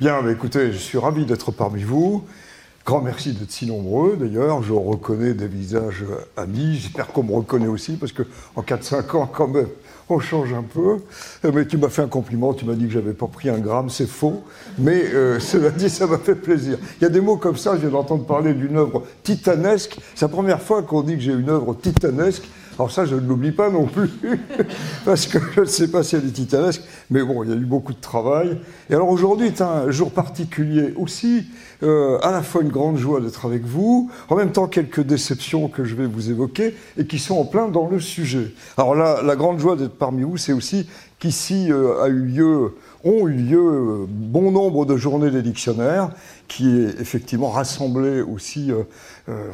Bien, bah, écoutez, je suis ravi d'être parmi vous. Grand merci d'être si nombreux d'ailleurs. Je reconnais des visages amis. J'espère qu'on me reconnaît aussi parce qu'en 4-5 ans, quand même, on change un peu. Mais tu m'as fait un compliment, tu m'as dit que j'avais pas pris un gramme, c'est faux. Mais euh, cela dit, ça m'a fait plaisir. Il y a des mots comme ça, je viens d'entendre parler d'une œuvre titanesque. C'est la première fois qu'on dit que j'ai une œuvre titanesque. Alors ça, je ne l'oublie pas non plus, parce que je ne sais pas si elle est titanesque, mais bon, il y a eu beaucoup de travail. Et alors aujourd'hui est un jour particulier aussi, euh, à la fois une grande joie d'être avec vous, en même temps quelques déceptions que je vais vous évoquer et qui sont en plein dans le sujet. Alors là, la grande joie d'être parmi vous, c'est aussi qu'ici euh, a eu lieu, ont eu lieu euh, bon nombre de journées des dictionnaires, qui effectivement rassemblé aussi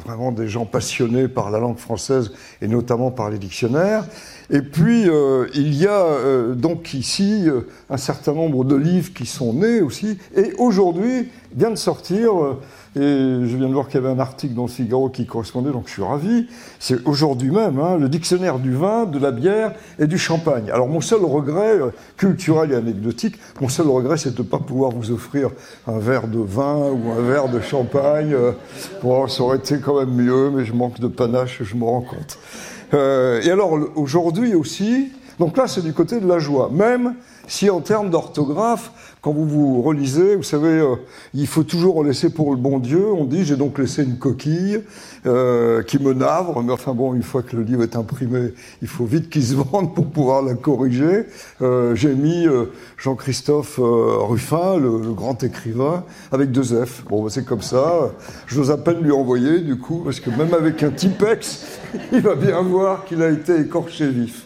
vraiment des gens passionnés par la langue française et notamment par les dictionnaires. Et puis, il y a donc ici un certain nombre de livres qui sont nés aussi. Et aujourd'hui, vient de sortir, euh, et je viens de voir qu'il y avait un article dans le Figaro qui correspondait, donc je suis ravi. C'est aujourd'hui même, hein, le dictionnaire du vin, de la bière et du champagne. Alors mon seul regret, euh, culturel et anecdotique, mon seul regret, c'est de ne pas pouvoir vous offrir un verre de vin ou un verre de champagne. Euh, bon, ça aurait été quand même mieux, mais je manque de panache, je me rends compte. et alors aujourd'hui aussi, donc là c'est du côté de la joie, même si en termes d'orthographe, quand vous vous relisez, vous savez, euh, il faut toujours laisser pour le bon Dieu. On dit, j'ai donc laissé une coquille euh, qui me navre, mais enfin bon, une fois que le livre est imprimé, il faut vite qu'il se vende pour pouvoir la corriger. Euh, j'ai mis Jean-Christophe Ruffin, le, grand écrivain, avec deux F. Bon, bah, c'est comme ça. Je n'ose à peine lui envoyer, du coup, parce que même avec un Tipex, il va bien voir qu'il a été écorché vif.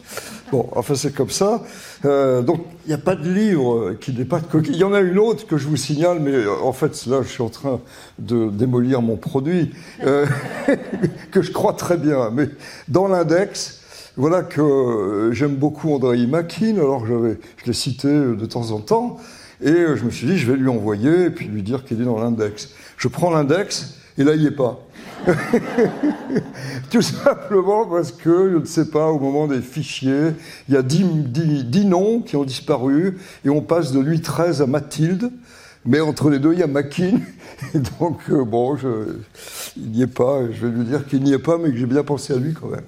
Bon, enfin c'est comme ça. Euh, donc il n'y a pas de livre qui n'est pas de coquille. Il y en a une autre que je vous signale, mais euh, en fait là je suis en train de démolir mon produit, euh, que je crois très bien. Mais dans l'index, voilà que j'aime beaucoup André Makin, alors je l'ai cité de temps en temps, et je me suis dit je vais lui envoyer et puis lui dire qu'il est dans l'index. Je prends l'index, et là il n'y est pas. Tout simplement parce que, je ne sais pas, au moment des fichiers, il y a 10, noms qui ont disparu et on passe de lui 13 à Mathilde. Mais entre les deux, il y a Makin. Et donc, euh, bon, je, il n'y est pas. Je vais lui dire qu'il n'y est pas, mais que j'ai bien pensé à lui quand même.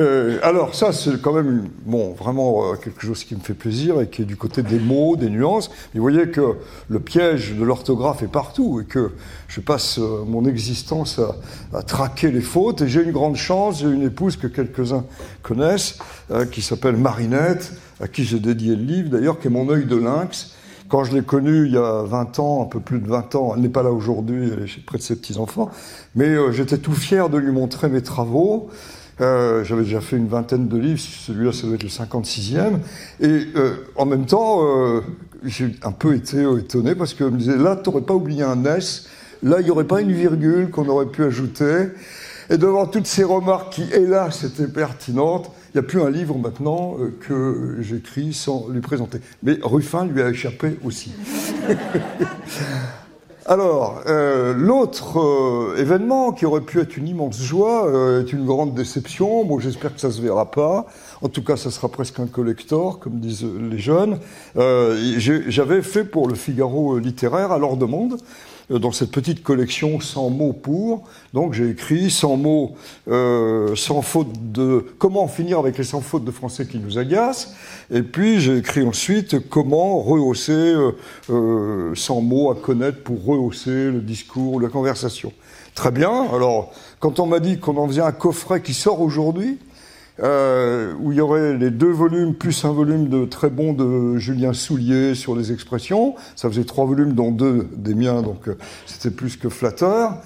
Euh, alors ça, c'est quand même bon, vraiment euh, quelque chose qui me fait plaisir et qui est du côté des mots, des nuances. Mais vous voyez que le piège de l'orthographe est partout et que je passe euh, mon existence à, traquer les fautes. Et j'ai une grande chance, j'ai une épouse que quelques-uns connaissent, qui s'appelle Marinette, à qui j'ai dédié le livre d'ailleurs, qui est mon œil de lynx. Quand je l'ai connue il y a 20 ans, un peu plus de 20 ans, elle n'est pas là aujourd'hui, elle est près de ses petits-enfants, mais j'étais tout fier de lui montrer mes travaux. Euh, j'avais déjà fait une vingtaine de livres, celui-là ça doit être le 56e. Et euh, en même temps, euh, j'ai un peu été étonné parce que me disait là, tu n'aurais pas oublié un S, là, il n'y aurait pas une virgule qu'on aurait pu ajouter. Et devant toutes ces remarques qui, hélas, étaient pertinentes, il n'y a plus un livre maintenant que j'écris sans lui présenter. Mais Ruffin lui a échappé aussi. Alors, euh, l'autre euh, événement qui aurait pu être une immense joie euh, est une grande déception. Bon, j'espère que ça se verra pas. En tout cas, ça sera presque un collector, comme disent les jeunes. J'avais fait pour le Figaro littéraire, à leur demande, dans cette petite collection 100 mots pour. Donc j'ai écrit 100 mots euh, sans faute de comment finir avec les 100 fautes de français qui nous agacent. Et puis j'ai écrit ensuite comment rehausser euh, euh, 100 mots à connaître pour rehausser le discours, la conversation. Très bien. Alors quand on m'a dit qu'on en faisait un coffret qui sort aujourd'hui, euh, où il y aurait les deux volumes plus un volume de très bon de Julien Soulier sur les expressions. Ça faisait trois volumes, dont deux des miens, donc euh, c'était plus que flatteur.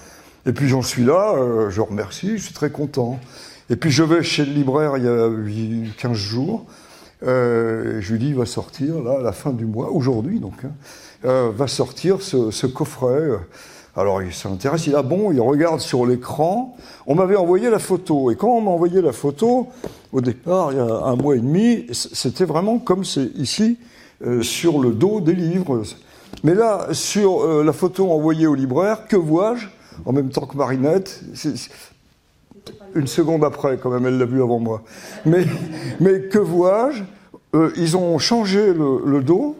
Et puis j'en suis là, euh, je remercie, je suis très content. Et puis je vais chez le libraire il y a 15 jours. Euh, je lui dis, va sortir là à la fin du mois, aujourd'hui donc, hein, va sortir ce coffret. Alors il s'intéresse, il a bon, il regarde sur l'écran. On m'avait envoyé la photo. Et quand on m'a envoyé la photo, au départ, il y a un mois et demi, c'était vraiment comme c'est ici, euh, sur le dos des livres. Mais là, sur euh, la photo envoyée au libraire, que vois-je En même temps que Marinette, une seconde après, quand même, elle l'a vu avant moi. Mais, mais que vois-je? Euh, Ils ont changé le, dos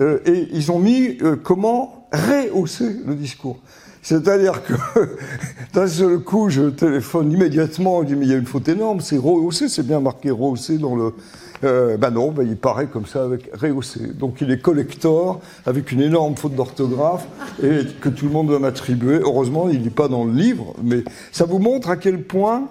et ils ont mis comment rehausser le discours. C'est-à-dire que d'un seul coup, je téléphone immédiatement, je dis mais il y a une faute énorme, c'est rehausser, c'est bien marqué rehausser dans le... Euh, ben non, ben il paraît comme ça avec rehausser. Donc il est collector avec une énorme faute d'orthographe et que tout le monde va m'attribuer. Heureusement, il n'est pas dans le livre, mais ça vous montre à quel point,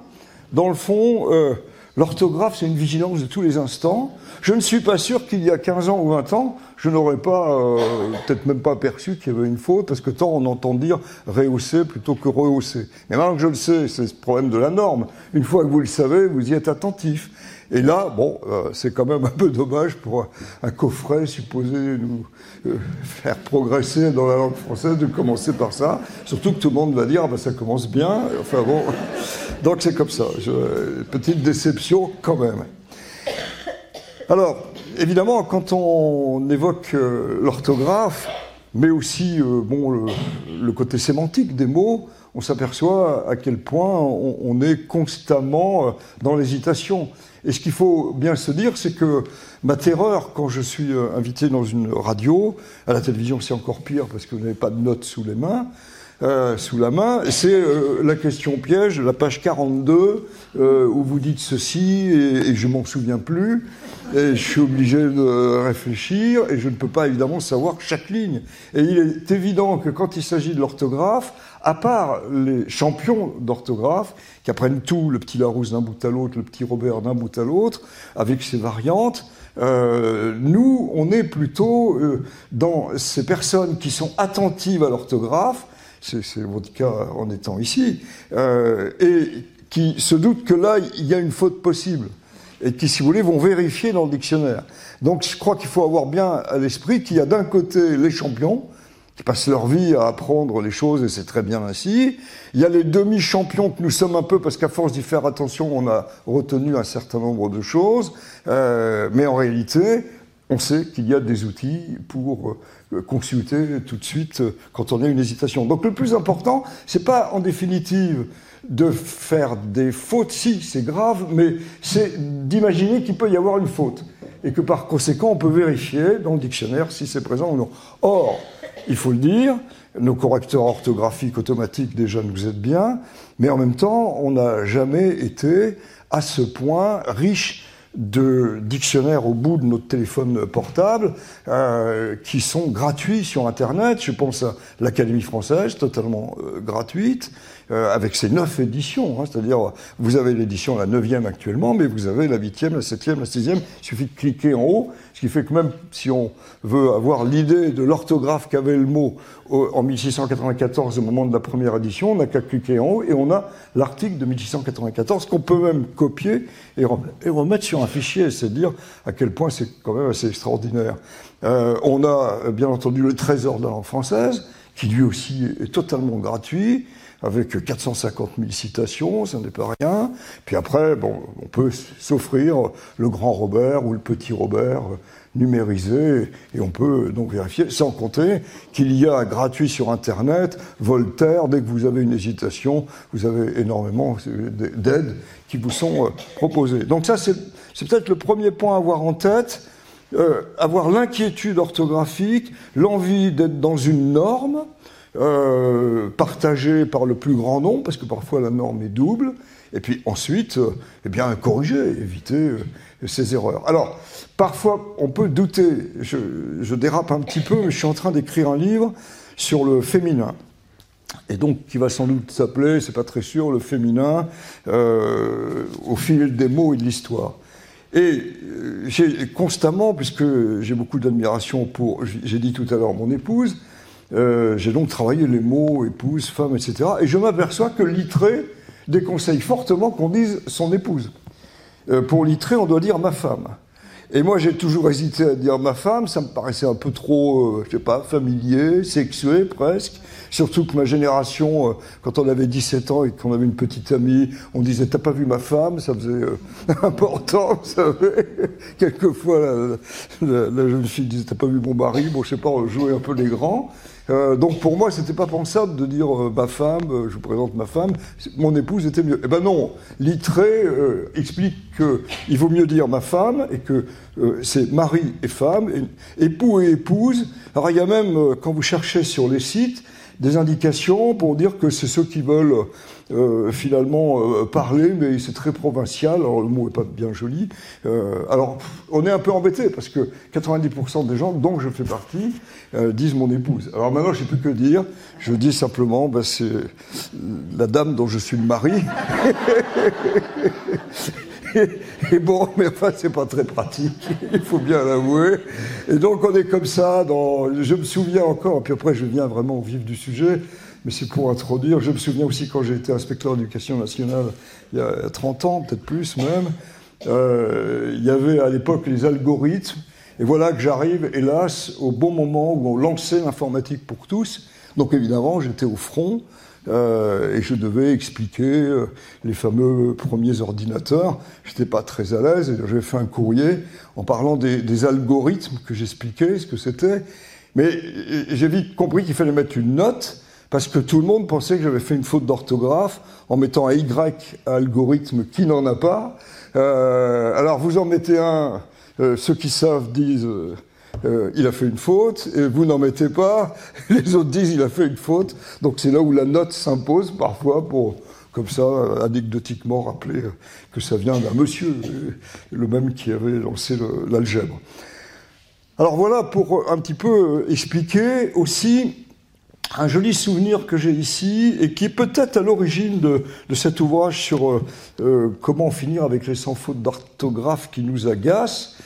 dans le fond, euh, l'orthographe, c'est une vigilance de tous les instants. Je ne suis pas sûr qu'il y a 15 ans ou 20 ans, je n'aurais pas, euh, peut-être même pas perçu qu'il y avait une faute, parce que tant on entend dire rehausser plutôt que rehausser. Mais maintenant que je le sais, c'est le problème de la norme. Une fois que vous le savez, vous y êtes attentif. Et là, bon, euh, c'est quand même un peu dommage pour un, coffret supposé nous euh, faire progresser dans la langue française de commencer par ça. Surtout que tout le monde va dire, ah ben, ça commence bien. Enfin bon, donc c'est comme ça. Petite déception quand même. Alors, évidemment, quand on évoque euh, l'orthographe, mais aussi bon, le, côté sémantique des mots, on s'aperçoit à quel point on, est constamment dans l'hésitation. Et ce qu'il faut bien se dire, c'est que ma terreur, quand je suis invité dans une radio, à la télévision c'est encore pire parce que vous n'avez pas de notes sous les mains, euh, sous la main, c'est euh, la question piège, la page 42, euh, où vous dites ceci et, et je m'en souviens plus. Et je suis obligé de réfléchir et je ne peux pas évidemment savoir chaque ligne. Et il est évident que quand il s'agit de l'orthographe, à part les champions d'orthographe qui apprennent tout, le petit Larousse d'un bout à l'autre, le petit Robert d'un bout à l'autre, avec ses variantes, euh, nous, on est plutôt euh, dans ces personnes qui sont attentives à l'orthographe, c'est votre cas en étant ici, euh, et qui se doutent que là, il y a une faute possible, et qui, si vous voulez, vont vérifier dans le dictionnaire. Donc je crois qu'il faut avoir bien à l'esprit qu'il y a d'un côté les champions, qui passent leur vie à apprendre les choses, et c'est très bien ainsi. Il y a les demi-champions que nous sommes un peu, parce qu'à force d'y faire attention, on a retenu un certain nombre de choses, euh, mais en réalité, on sait qu'il y a des outils pour euh, consulter tout de suite euh, quand on a une hésitation. Donc le plus important, c'est pas en définitive de faire des fautes, si c'est grave, mais c'est d'imaginer qu'il peut y avoir une faute et que par conséquent on peut vérifier dans le dictionnaire si c'est présent ou non. Or, il faut le dire, nos correcteurs orthographiques automatiques déjà nous aident bien, mais en même temps, on n'a jamais été à ce point riche de dictionnaires au bout de notre téléphone portable euh, qui sont gratuits sur Internet. Je pense à l'Académie française, totalement euh, gratuite, euh, avec ses neuf éditions. Hein, C'est-à-dire, vous avez l'édition la neuvième actuellement, mais vous avez la huitième, la septième, la sixième. Il suffit de cliquer en haut, ce qui fait que même si on veut avoir l'idée de l'orthographe qu'avait le mot en 1694 au moment de la première édition, on n'a qu'à cliquer en haut et on a l'article de 1694 qu'on peut même copier et remettre sur un fichier. C'est dire à quel point c'est quand même assez extraordinaire. Euh, on a bien entendu le trésor de la langue française, qui lui aussi est totalement gratuit avec 450 000 citations, ça n'est pas rien. Puis après, bon, on peut s'offrir le grand Robert ou le petit Robert euh, numérisé, et on peut donc vérifier, sans compter qu'il y a gratuit sur Internet, Voltaire, dès que vous avez une hésitation, vous avez énormément d'aides qui vous sont euh, proposées. Donc ça, c'est peut-être le premier point à avoir en tête, euh, avoir l'inquiétude orthographique, l'envie d'être dans une norme, euh, partagée par le plus grand nombre, parce que parfois la norme est double, et puis ensuite, euh, eh bien, corriger, éviter euh, ces erreurs. Alors, parfois, on peut douter, je, je, dérape un petit peu, mais je suis en train d'écrire un livre sur le féminin. Et donc, qui va sans doute s'appeler, c'est pas très sûr, le féminin, euh, au fil des mots et de l'histoire. Et j'ai constamment, puisque j'ai beaucoup d'admiration pour, j'ai dit tout à l'heure, mon épouse, euh, j'ai donc travaillé les mots épouse, femme, etc. Et je m'aperçois que Littré déconseille fortement qu'on dise son épouse. Euh, pour Littré, on doit dire ma femme. Et moi, j'ai toujours hésité à dire ma femme, ça me paraissait un peu trop, euh, je sais pas, familier, sexué presque. Surtout que ma génération, quand on avait 17 ans et qu'on avait une petite amie, on disait T'as pas vu ma femme? Ça faisait important, vous savez. Quelquefois, la, la, jeune fille disait T'as pas vu mon mari? Bon, je sais pas, on jouait un peu les grands. Euh, donc pour moi, c'était pas pensable de dire euh, ma femme, euh, je vous présente ma femme, mon épouse était mieux. Eh ben non, Littré explique qu'il vaut mieux dire ma femme et que c'est mari et femme, époux et épouse. Alors il y a même, quand vous cherchez sur les sites, des indications pour dire que c'est ceux qui veulent euh, finalement euh, parler, mais c'est très provincial, alors le mot n'est pas bien joli. Euh, alors on est un peu embêté parce que 90% des gens, dont je fais partie, disent mon épouse. Alors maintenant je sais plus que dire, je dis simplement, ben, c'est la dame dont je suis le mari. Et, bon, mais enfin, c'est pas très pratique, il faut bien l'avouer. Et donc, on est comme ça, dans, je me souviens encore, puis après, je viens vraiment au vif du sujet, mais c'est pour introduire. Je me souviens aussi quand j'ai été inspecteur d'éducation nationale il y a 30 ans, peut-être plus même, euh, il y avait à l'époque les algorithmes, et voilà que j'arrive, hélas, au bon moment où on lançait l'informatique pour tous. Donc évidemment, j'étais au front, euh, et je devais expliquer euh, les fameux premiers ordinateurs. J'étais pas très à l'aise j'ai fait un courrier en parlant des, des algorithmes que j'expliquais, ce que c'était. Mais j'ai vite compris qu'il fallait mettre une note parce que tout le monde pensait que j'avais fait une faute d'orthographe en mettant un Y à algorithme qui n'en a pas. Euh, alors vous en mettez un, euh, ceux qui savent disent euh, il a fait une faute, et vous n'en mettez pas, les autres disent il a fait une faute. Donc c'est là où la note s'impose parfois pour, comme ça, anecdotiquement rappeler que ça vient d'un monsieur, le même qui avait lancé l'algèbre. Alors voilà pour un petit peu expliquer aussi un joli souvenir que j'ai ici et qui est peut-être à l'origine de, cet ouvrage sur euh, euh, comment finir avec les sans fautes d'orthographe qui nous agacent.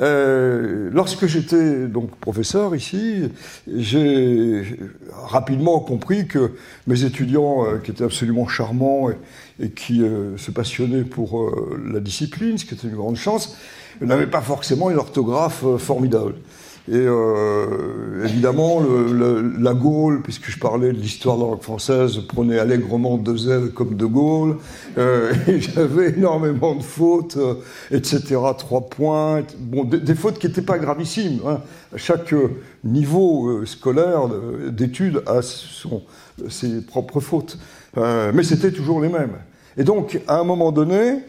Euh, lorsque j'étais donc professeur ici, j'ai rapidement compris que mes étudiants, euh, qui étaient absolument charmants et, qui euh, se passionnaient pour la discipline, ce qui était une grande chance, n'avaient pas forcément une orthographe formidable. Et euh, évidemment, le, la Gaule, puisque je parlais de l'histoire de la langue française, prenait allègrement deux ailes comme de Gaulle. Euh, j'avais énormément de fautes, euh, etc. Trois points. Bon, des, fautes qui n'étaient pas gravissimes. Hein. Chaque niveau euh, scolaire d'études a son, ses propres fautes. Euh, mais c'était toujours les mêmes. Et donc, à un moment donné,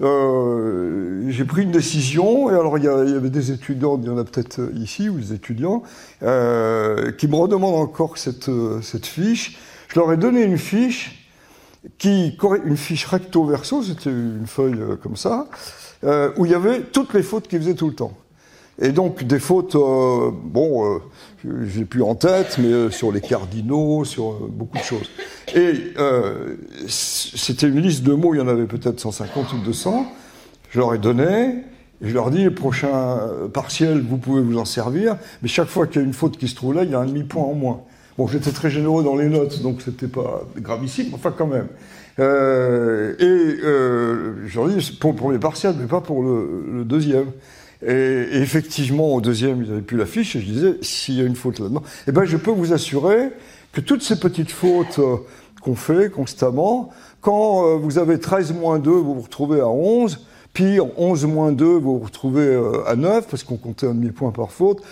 euh, j'ai pris une décision, et alors il y, avait des étudiants, il y en a peut-être ici, ou des étudiants, euh, qui me redemandent encore cette, cette fiche. Je leur ai donné une fiche, qui, une fiche recto-verso, c'était une feuille euh, comme ça, euh, où il y avait toutes les fautes qu'ils faisaient tout le temps. Et donc des fautes, euh, bon, euh, j'ai plus en tête, mais euh, sur les cardinaux, sur beaucoup de choses. Et c'était une liste de mots, il y en avait peut-être 150 ou 200. Je leur ai donné, et je leur dis, le prochain partiel, vous pouvez vous en servir, mais chaque fois qu'il y a une faute qui se trouve là, il y a un demi-point en moins. Bon, j'étais très généreux dans les notes, donc c'était pas gravissime, enfin quand même. Euh, et euh, je leur dis, pour le premier partiel, mais pas pour le deuxième. Et, effectivement, au deuxième, ils n'avaient plus la fiche, et je disais, s'il y a une faute là-dedans, eh ben, je peux vous assurer que toutes ces petites fautes euh, qu'on fait constamment, quand euh, vous avez 13 moins 2, vous vous retrouvez à 11, puis 11 moins 2, vous vous retrouvez euh, à 9, parce qu'on comptait un demi-point par faute.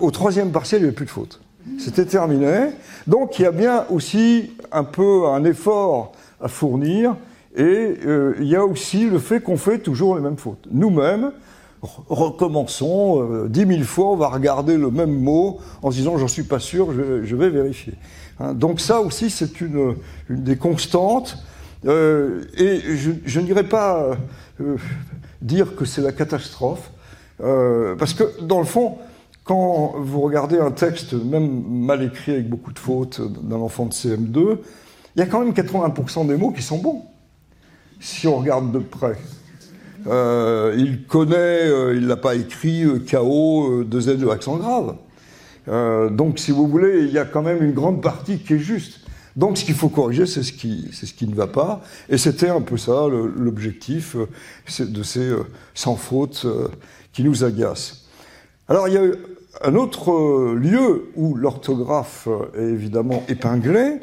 au troisième partiel, il n'y avait plus de faute. C'était terminé. Donc il y a bien aussi un peu un effort à fournir, et il y a aussi le fait qu'on fait toujours les mêmes fautes. Nous-mêmes, recommençons euh, dix mille fois, on va regarder le même mot en se disant j'en suis pas sûr, je, vais vérifier. Hein, donc ça aussi c'est une, des constantes. Euh, et je, je n'irai pas euh, dire que c'est la catastrophe, parce que dans le fond, quand vous regardez un texte, même mal écrit avec beaucoup de fautes d'un enfant de CM2, il y a quand même 80% des mots qui sont bons, si on regarde de près. Euh, il connaît, euh, il l'a pas écrit euh, KO, deux Z de accent grave. donc, si vous voulez, il y a quand même une grande partie qui est juste. Donc, ce qu'il faut corriger, c'est ce qui, c'est ce qui ne va pas. Et c'était un peu ça l'objectif de ces sans faute qui nous agacent. Alors, il y a un autre lieu où l'orthographe est évidemment épinglée,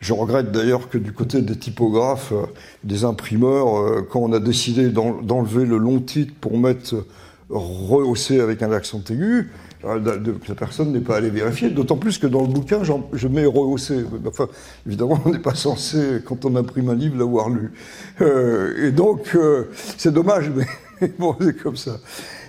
je regrette d'ailleurs que du côté des typographes, euh, des imprimeurs, euh, quand on a décidé d'enlever le long titre pour mettre rehaussé avec un accent aigu, la personne n'est pas allée vérifier, d'autant plus que dans le bouquin, je mets rehaussé. Enfin, évidemment, on n'est pas censé, quand on imprime un livre, l'avoir lu. et donc, c'est dommage, mais bon, c'est comme ça.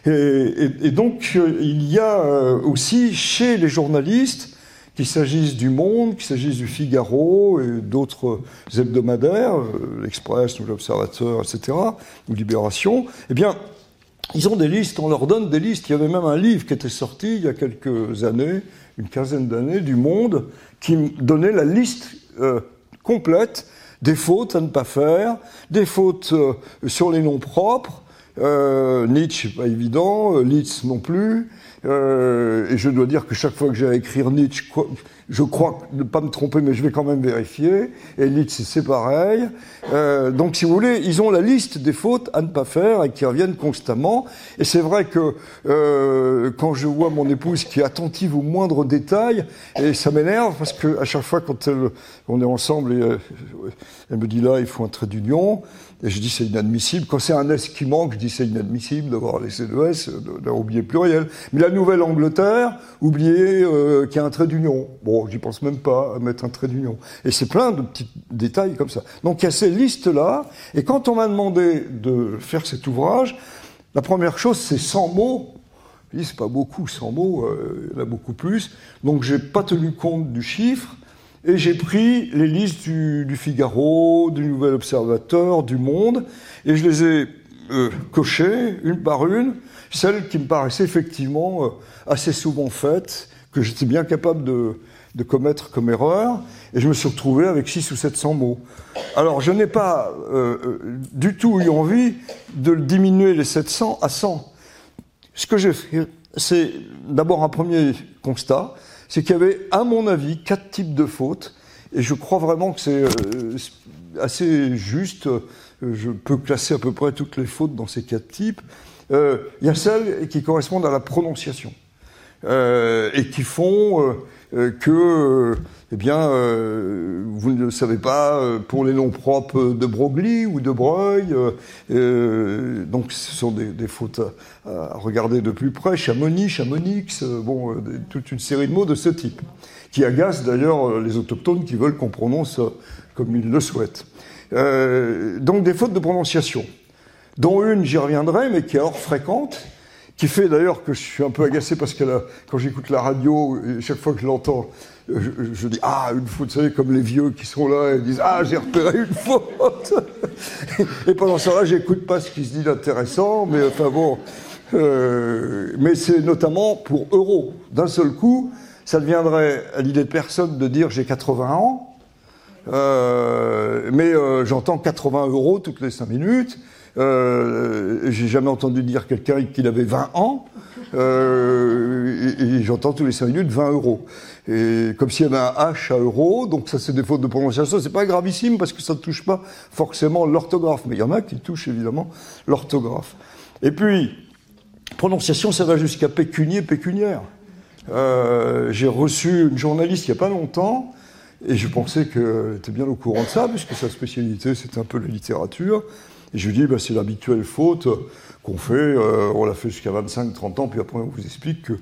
Et, donc, il y a aussi chez les journalistes, qu'il s'agisse du Monde, qu'il s'agisse du Figaro et d'autres hebdomadaires, l'Express ou l'Observateur, etc., ou Libération, eh bien, ils ont des listes, on leur donne des listes. Il y avait même un livre qui était sorti il y a quelques années, une quinzaine d'années, du Monde, qui donnait la liste euh, complète des fautes à ne pas faire, des fautes euh, sur les noms propres. Euh, Nietzsche, pas évident, euh, Litz non plus. Et je dois dire que chaque fois que j'ai à écrire Nietzsche, je crois ne pas me tromper, mais je vais quand même vérifier. Elite, c'est pareil. Euh, donc, si vous voulez, ils ont la liste des fautes à ne pas faire et qui reviennent constamment. Et c'est vrai que euh, quand je vois mon épouse qui est attentive aux moindres détails, et ça m'énerve parce que à chaque fois quand on est ensemble, et, euh, elle me dit là, il faut un trait d'union. Et je dis c'est inadmissible. Quand c'est un S qui manque, je dis c'est inadmissible d'avoir laissé le S, d'avoir oublié le pluriel. Mais la Nouvelle-Angleterre, oublier euh, qu'il y a un trait d'union. Bon, j'y pense même pas à mettre un trait d'union. Et c'est plein de petits détails comme ça. Donc il y a ces listes-là. Et quand on m'a demandé de faire cet ouvrage, la première chose, c'est 100 mots. Je dis, c'est pas beaucoup, 100 mots, euh, il y en a beaucoup plus. Donc j'ai pas tenu compte du chiffre. Et j'ai pris les listes du, Figaro, du Nouvel Observateur, du Monde, et je les ai euh, cochées une par une, celles qui me paraissaient effectivement euh, assez souvent faites, que j'étais bien capable de, commettre comme erreur, et je me suis retrouvé avec 6 ou 700 mots. Alors je n'ai pas euh, du tout eu envie de diminuer les 700 à 100. Ce que j'ai fait, c'est d'abord un premier constat, c'est qu'il y avait, à mon avis, quatre types de fautes. Et je crois vraiment que c'est euh, assez juste. Je peux classer à peu près toutes les fautes dans ces quatre types. Euh, il y a celles qui correspondent à la prononciation euh, et qui font que eh bien, euh, vous ne le savez pas euh, pour les noms propres de Broglie ou de Breuil. Euh, donc, ce sont des, fautes à, regarder de plus près. Chamonix, Chamonix, bon, toute une série de mots de ce type, qui agacent d'ailleurs les autochtones qui veulent qu'on prononce comme ils le souhaitent. donc, des fautes de prononciation, dont une, j'y reviendrai, mais qui est hors fréquente, qui fait d'ailleurs que je suis un peu agacé parce que quand j'écoute la radio, chaque fois que je l'entends, je, dis ah une faute, vous savez comme les vieux qui sont là et disent ah j'ai repéré une faute. et pendant ce temps-là, j'écoute pas ce qui se dit d'intéressant, mais enfin bon, euh, mais c'est notamment pour euros. D'un seul coup, ça deviendrait à l'idée de personne de dire j'ai 80 ans. Euh, mais euh, j'entends 80 euros toutes les 5 minutes. J'ai jamais entendu dire quelqu'un qu'il avait 20 ans. Euh, et, j'entends tous les 5 minutes 20 euros. Et comme s'il y avait un H à euros, donc ça c'est des fautes de prononciation, c'est pas gravissime parce que ça ne touche pas forcément l'orthographe, mais il y en a qui touchent évidemment l'orthographe. Et puis, prononciation, ça va jusqu'à pécunier, pécuniaire. Euh, j'ai reçu une journaliste il n'y a pas longtemps, et je pensais qu'elle était bien au courant de ça, puisque sa spécialité c'était un peu la littérature. Et je lui dis, bah, c'est l'habituelle faute qu'on fait, euh, on l'a fait jusqu'à 25-30 ans, puis après on vous explique que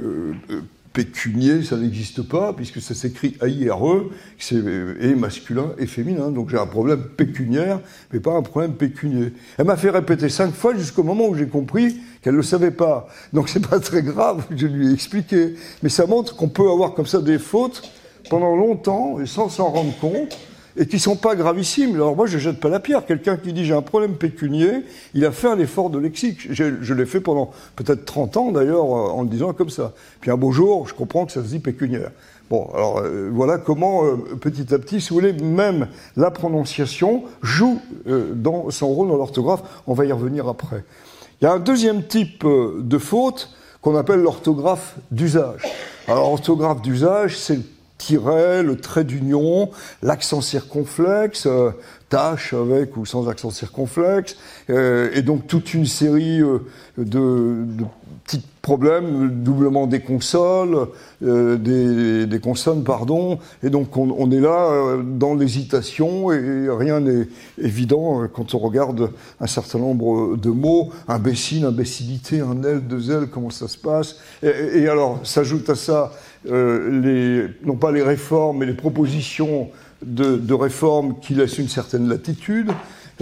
euh, euh, pécunier, ça n'existe pas, puisque ça s'écrit A-I-R-E, c'est et masculin et féminin. Donc j'ai un problème pécuniaire, mais pas un problème pécunier. Elle m'a fait répéter cinq fois jusqu'au moment où j'ai compris qu'elle ne le savait pas. Donc c'est pas très grave, je lui ai expliqué. Mais ça montre qu'on peut avoir comme ça des fautes pendant longtemps et sans s'en rendre compte et qui sont pas gravissimes. Alors moi, je jette pas la pierre. Quelqu'un qui dit j'ai un problème pécunier, il a fait un effort de lexique. Je l'ai fait pendant peut-être 30 ans d'ailleurs en le disant comme ça. Puis un beau jour, je comprends que ça se dit pécuniaire. Bon, alors euh, voilà comment euh, petit à petit, si vous voulez, même la prononciation joue euh, dans son rôle dans l'orthographe. On va y revenir après. Il y a un deuxième type de faute qu'on appelle l'orthographe d'usage. Alors l'orthographe d'usage, c'est tiret, le trait d'union, l'accent circonflexe, euh, tâche avec ou sans accent circonflexe, et donc toute une série de, petits problèmes, doublement des consoles, des, des, consonnes, pardon, et donc on, est là dans l'hésitation et rien n'est évident quand on regarde un certain nombre de mots, imbécile, imbécilité, un L, deux L, comment ça se passe, et, alors s'ajoute à ça euh, les, non pas les réformes, mais les propositions de, de réformes qui laissent une certaine latitude.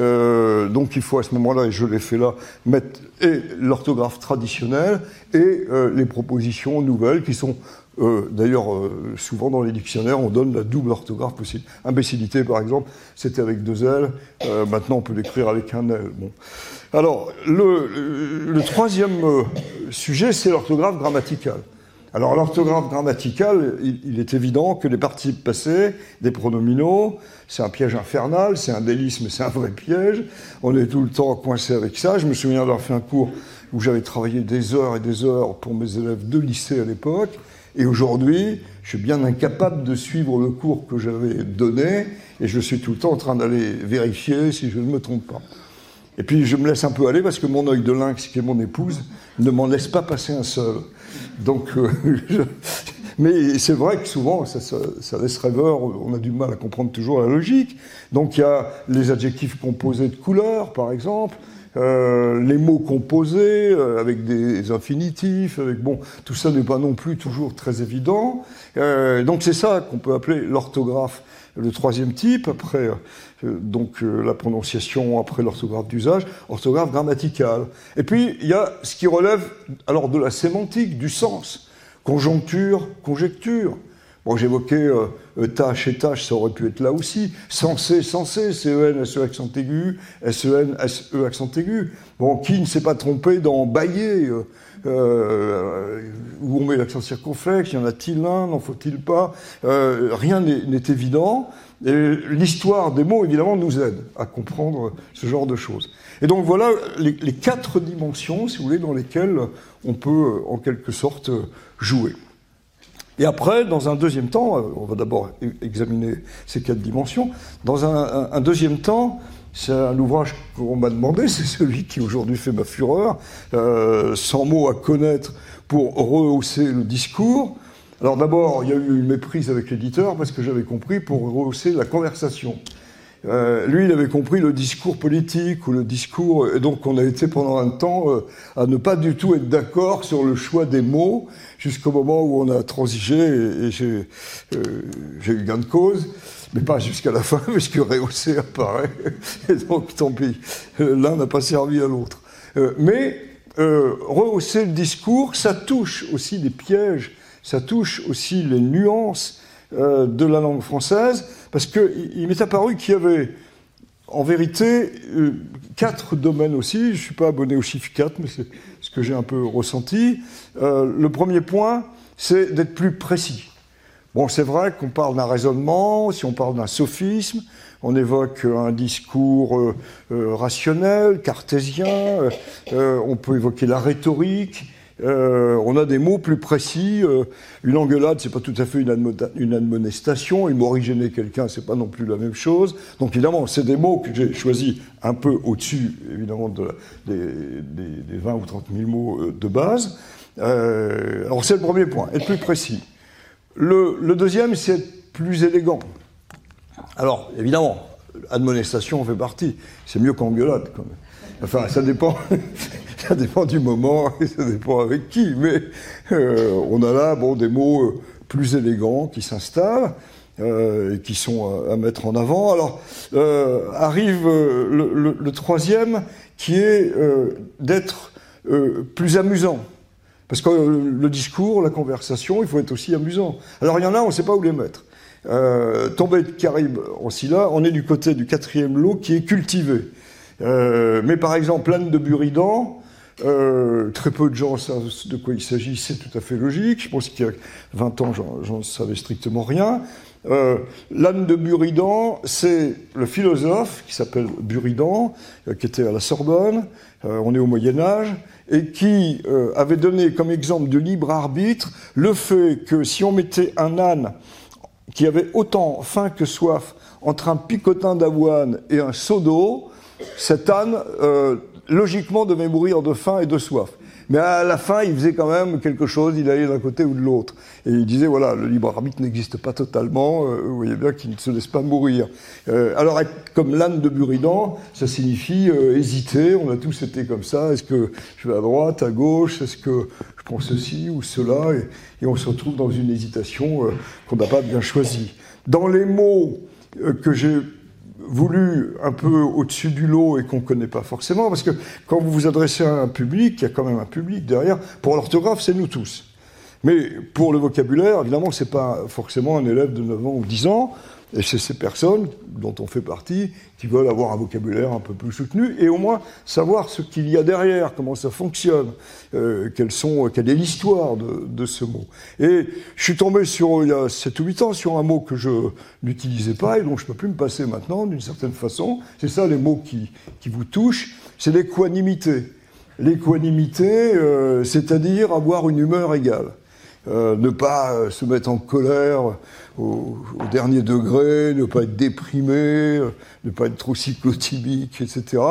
Euh, donc il faut à ce moment-là, et je l'ai fait là, mettre et l'orthographe traditionnelle et euh, les propositions nouvelles qui sont euh, d'ailleurs euh, souvent dans les dictionnaires on donne la double orthographe possible. Imbécilité par exemple, c'était avec deux L, euh, maintenant on peut l'écrire avec un L. Bon. Alors le, le troisième sujet c'est l'orthographe grammaticale. Alors l'orthographe grammaticale, il, est évident que les participes passés, des pronominaux, c'est un piège infernal, c'est un délice, mais c'est un vrai piège. On est tout le temps coincé avec ça. Je me souviens d'avoir fait un cours où j'avais travaillé des heures et des heures pour mes élèves de lycée à l'époque. Et aujourd'hui, je suis bien incapable de suivre le cours que j'avais donné, et je suis tout le temps en train d'aller vérifier si je ne me trompe pas. Et puis je me laisse un peu aller parce que mon œil de lynx, qui est mon épouse, ne m'en laisse pas passer un seul. Donc, euh, mais c'est vrai que souvent, ça, ça, laisse rêveur, on a du mal à comprendre toujours la logique. Donc il y a les adjectifs composés de couleurs, par exemple, euh, les mots composés euh, avec des infinitifs, avec bon, tout ça n'est pas non plus toujours très évident. Euh, donc c'est ça qu'on peut appeler l'orthographe, le troisième type. Après, donc la prononciation, après l'orthographe d'usage, orthographe grammaticale. Et puis il y a ce qui relève alors de la sémantique, du sens, conjoncture, conjecture. Bon, j'évoquais euh, euh, tâche et tâche, ça aurait pu être là aussi. Censé, censé, C-E-N, S-E accent aigu, S-E-N, S-E accent aigu. Bon, qui ne s'est pas trompé dans bailler euh, euh, où on met l'accent circonflexe, y en a-t-il un, n'en faut-il pas? Euh, Rien n'est évident. L'histoire des mots, évidemment, nous aide à comprendre ce genre de choses. Et donc voilà les, quatre dimensions, si vous voulez, dans lesquelles on peut, en quelque sorte, jouer. Et après, dans un deuxième temps, euh, on va d'abord examiner ces quatre dimensions. Dans un, un, deuxième temps, c'est un ouvrage qu'on m'a demandé, c'est celui qui aujourd'hui fait ma fureur, euh, 100 mots à connaître pour rehausser le discours. Alors d'abord, il y a eu une méprise avec l'éditeur parce que j'avais compris pour rehausser la conversation. Euh, lui, il avait compris le discours politique ou le discours, et donc on a été pendant un temps euh, à ne pas du tout être d'accord sur le choix des mots, jusqu'au moment où on a transigé et, et euh, j'ai eu gain de cause, mais pas jusqu'à la fin, puisque rehaussé apparaît, et donc tant pis, l'un n'a pas servi à l'autre. Euh, mais euh, rehausser le discours, ça touche aussi des pièges, ça touche aussi les nuances euh, de la langue française, parce qu'il m'est apparu qu'il y avait en vérité euh, quatre domaines aussi. Je ne suis pas abonné au chiffre 4, mais c'est ce que j'ai un peu ressenti. Euh, le premier point, c'est d'être plus précis. Bon, c'est vrai qu'on parle d'un raisonnement, si on parle d'un sophisme, on évoque un discours rationnel, cartésien, on peut évoquer la rhétorique, euh, on a des mots plus précis. Euh, une engueulade, c'est pas tout à fait une, une admonestation. Il m'originer quelqu'un, c'est pas non plus la même chose. Donc évidemment, c'est des mots que j'ai choisis un peu au-dessus, évidemment, de, des, des, des, 20 ou 30 000 mots euh, de base. Alors c'est le premier point, être plus précis. Le, le deuxième, c'est être plus élégant. Alors évidemment, admonestation fait partie. C'est mieux qu'engueulade quand même. Enfin, ça dépend, ça dépend du moment ça dépend avec qui. Mais euh, on a là bon, des mots euh, plus élégants qui s'installent euh, et qui sont à, mettre en avant. Alors, arrive le, troisième qui est d'être plus amusant. Parce que le discours, la conversation, il faut être aussi amusant. Alors, il y en a, on ne sait pas où les mettre. Tombé de Caraïbes en Scylla, on est du côté du quatrième lot qui est cultivé. Mais par exemple, l'âne de Buridan, euh, très peu de gens savent de quoi il s'agit, c'est tout à fait logique. Je pense qu'il y a 20 ans, j'en savais strictement rien. Euh, l'âne de Buridan, c'est le philosophe qui s'appelle Buridan, euh, qui était à la Sorbonne, on est au Moyen Âge, et qui avait donné comme exemple de libre arbitre le fait que si on mettait un âne qui avait autant faim que soif entre un picotin d'avoine et un seau d'eau, cet âne, logiquement, devait mourir de faim et de soif. Mais à la fin, il faisait quand même quelque chose, il allait d'un côté ou de l'autre. Et il disait, voilà, le libre arbitre n'existe pas totalement, euh, vous voyez bien qu'il ne se laisse pas mourir. Euh, alors, comme l'âne de Buridan, ça signifie euh, hésiter, on a tous été comme ça, est-ce que je vais à droite, à gauche, est-ce que je prends ceci ou cela, et, et on se retrouve dans une hésitation qu'on n'a pas bien choisie. Dans les mots que j'ai voulu un peu au-dessus du lot et qu'on ne connaît pas forcément, parce que quand vous vous adressez à un public, il y a quand même un public derrière. Pour l'orthographe, c'est nous tous. Mais pour le vocabulaire, évidemment, ce n'est pas forcément un élève de 9 ans ou 10 ans. Et c'est ces personnes dont on fait partie qui veulent avoir un vocabulaire un peu plus soutenu et au moins savoir ce qu'il y a derrière, comment ça fonctionne, euh, sont, quelle est l'histoire de, ce mot. Et je suis tombé sur, il y a 7 ou 8 ans sur un mot que je n'utilisais pas et dont je ne peux plus me passer maintenant d'une certaine façon. C'est ça les mots qui, qui vous touchent, c'est l'équanimité. L'équanimité, euh, c'est-à-dire avoir une humeur égale. Euh, ne pas se mettre en colère au, dernier degré, ne pas être déprimé, ne pas être trop cyclotimique, etc.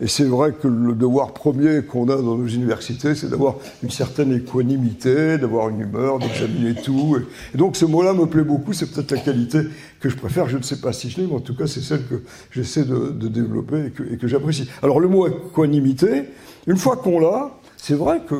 Et c'est vrai que le devoir premier qu'on a dans nos universités, c'est d'avoir une certaine équanimité, d'avoir une humeur, d'examiner tout. Et, donc ce mot-là me plaît beaucoup, c'est peut-être la qualité que je préfère, je ne sais pas si je l'ai, mais en tout cas c'est celle que j'essaie de, développer et que j'apprécie. Alors le mot équanimité, une fois qu'on l'a, c'est vrai que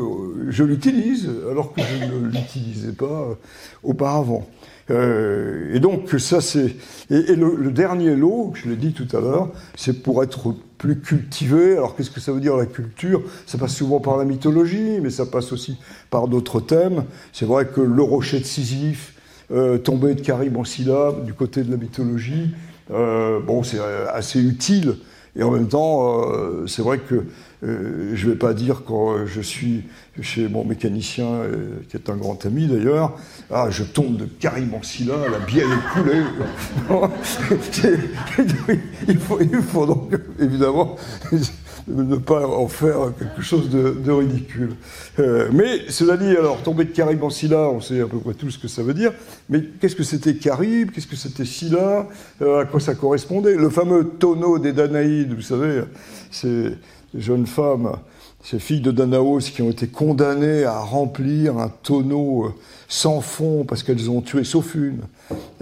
je l'utilise alors que je ne l'utilisais pas euh, auparavant. Euh, et donc ça c'est et, le, dernier lot, je l'ai dit tout à l'heure, c'est pour être plus cultivé. Alors qu'est-ce que ça veut dire la culture? Ça passe souvent par la mythologie, mais ça passe aussi par d'autres thèmes. C'est vrai que le rocher de Sisyphe, euh, tombé de Caribe en syllabes, du côté de la mythologie, bon c'est assez utile. Et en même temps, c'est vrai que euh, je ne vais pas dire quand je suis chez mon mécanicien, euh, qui est un grand ami d'ailleurs, ah, je tombe de Carimancilla, la bielle est coulée. il, faut, donc évidemment ne pas en faire quelque chose de, ridicule. Euh, mais cela dit, alors, tomber de Caribe en Scylla, on sait à peu près tout ce que ça veut dire, mais qu'est-ce que c'était Caribe Qu'est-ce que c'était Scylla À quoi ça correspondait? Le fameux tonneau des Danaïdes, vous savez, c'est jeunes femmes, ces filles de Danaos qui ont été condamnées à remplir un tonneau euh, sans fond parce qu'elles ont tué sauf une,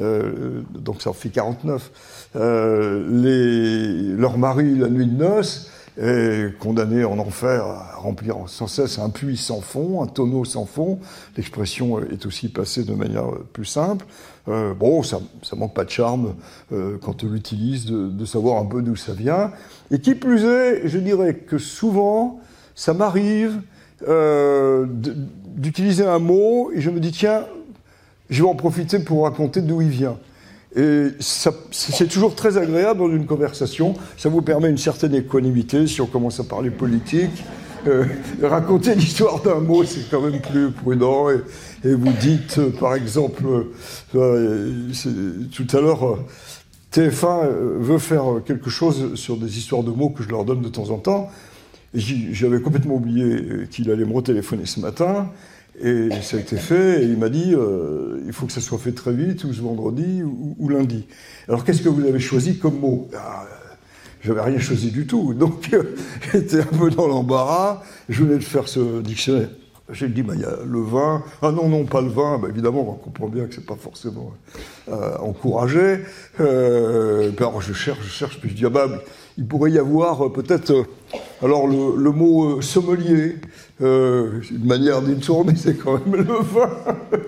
euh, donc ça en fait 49, euh, les, leur mari la nuit de noces est condamné en enfer à remplir sans cesse un puits sans fond, un tonneau sans fond. L'expression est aussi passée de manière plus simple. bon, ça, ça manque pas de charme quand on l'utilise de, savoir un peu d'où ça vient. Et qui plus est, je dirais que souvent, ça m'arrive euh, d'utiliser un mot et je me dis, tiens, je vais en profiter pour raconter d'où il vient. Et c'est toujours très agréable dans une conversation. Ça vous permet une certaine équanimité si on commence à parler politique. Euh, raconter l'histoire d'un mot, c'est quand même plus prudent. Et, vous dites, euh, par exemple, tout à l'heure, TF1 euh, veut faire quelque chose sur des histoires de mots que je leur donne de temps en temps. J'avais complètement oublié euh, qu'il allait me retéléphoner ce matin. Et ça a été fait, et il m'a dit, euh, il faut que ça soit fait très vite, ou ce vendredi, ou, lundi. Alors qu'est-ce que vous avez choisi comme mot? Ah, J'avais rien choisi du tout, donc j'étais un peu dans l'embarras, je venais de faire ce dictionnaire. J'ai dit, bah, il y a le vin. Ah non, non, pas le vin. Bah, évidemment, on comprend bien que c'est pas forcément euh, encouragé. Euh, alors je cherche, je cherche, puis je dis, ah, bah, il pourrait y avoir euh, peut-être, alors le, le mot sommelier, une manière d'y tourner, c'est quand même le vin.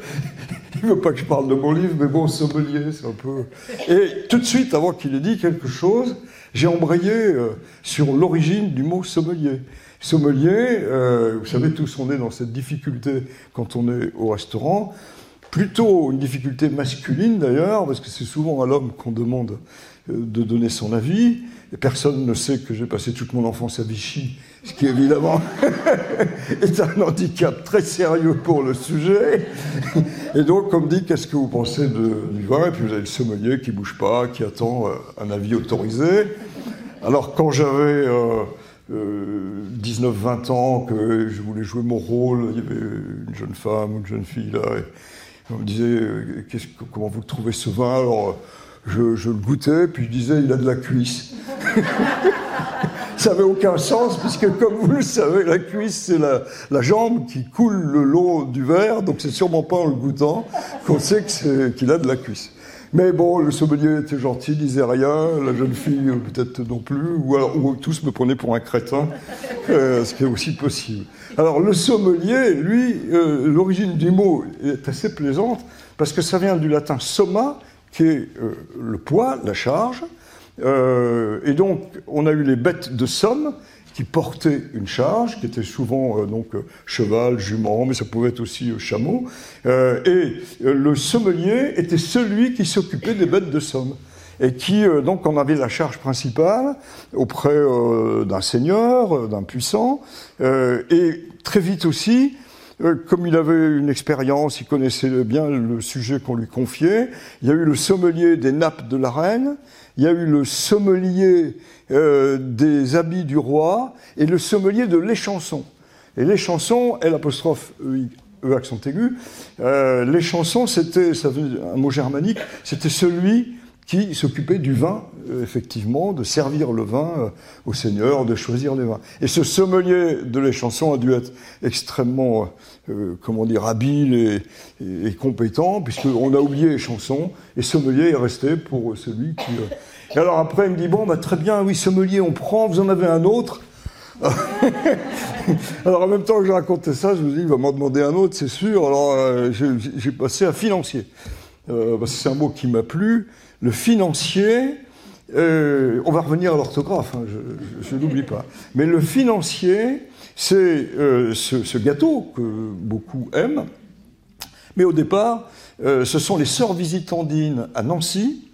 il veut pas que je parle de mon livre, mais bon, sommelier, c'est un peu. Et tout de suite, avant qu'il ait dit quelque chose, j'ai embrayé sur l'origine du mot sommelier. Sommelier, euh, vous savez, tous on est dans cette difficulté quand on est au restaurant, plutôt une difficulté masculine d'ailleurs, parce que c'est souvent à l'homme qu'on demande euh, de donner son avis, et personne ne sait que j'ai passé toute mon enfance à Vichy, ce qui évidemment est un handicap très sérieux pour le sujet. Et donc, comme dit, qu'est-ce que vous pensez de, du vin? Et puis vous avez le sommelier qui bouge pas, qui attend euh, un avis autorisé. Alors, quand j'avais 19-20 euh, ans, que je voulais jouer mon rôle. Il y avait une jeune femme, une jeune fille là. On me disait, comment vous trouvez ce vin? Alors, je, le goûtais, puis je disais, il a de la cuisse. ça n'avait aucun sens, puisque comme vous le savez, la cuisse, c'est la, la, jambe qui coule le long du verre, donc c'est sûrement pas en le goûtant qu'on sait qu'il a de la cuisse. Mais bon, le sommelier était gentil, disait rien, la jeune fille euh, peut-être non plus, ou, alors, tous me prenaient pour un crétin, euh, ce qui est aussi possible. Alors le sommelier, lui, euh, l'origine du mot est assez plaisante, parce que ça vient du latin soma, qui est le poids, la charge, et donc on a eu les bêtes de somme, qui portait une charge, qui était souvent euh, donc euh, cheval, jument, mais ça pouvait être aussi euh, chameau. et le sommelier était celui qui s'occupait des bêtes de somme et qui donc en avait la charge principale auprès d'un seigneur, d'un puissant, et très vite aussi. Comme il avait une expérience, il connaissait bien le sujet qu'on lui confiait. Il y a eu le sommelier des nappes de la reine, il y a eu le sommelier euh, des habits du roi et le sommelier de l'échanson. Et l'échanson, L apostrophe E, e accent aigu, euh, l'échanson, c'était, un mot germanique, c'était celui qui s'occupait du vin, euh, effectivement, de servir le vin au Seigneur, de choisir les vins. Et ce sommelier de l'échanson a dû être extrêmement, comment dire, habile et, et compétent, puisqu'on a oublié les chansons, et sommelier est resté pour celui qui alors après, il me dit, bon, bah, très bien, oui, sommelier, on prend, vous en avez un autre. alors en même temps que je racontais ça, je me dis, il va m'en demander un autre, c'est sûr. Alors euh, j'ai passé à financier. Euh, c'est un mot qui m'a plu. Le financier, euh, on va revenir à l'orthographe, hein, je, ne l'oublie pas. Mais le financier, c'est ce, ce, gâteau que beaucoup aiment. Mais au départ, ce sont les sœurs visitandines à Nancy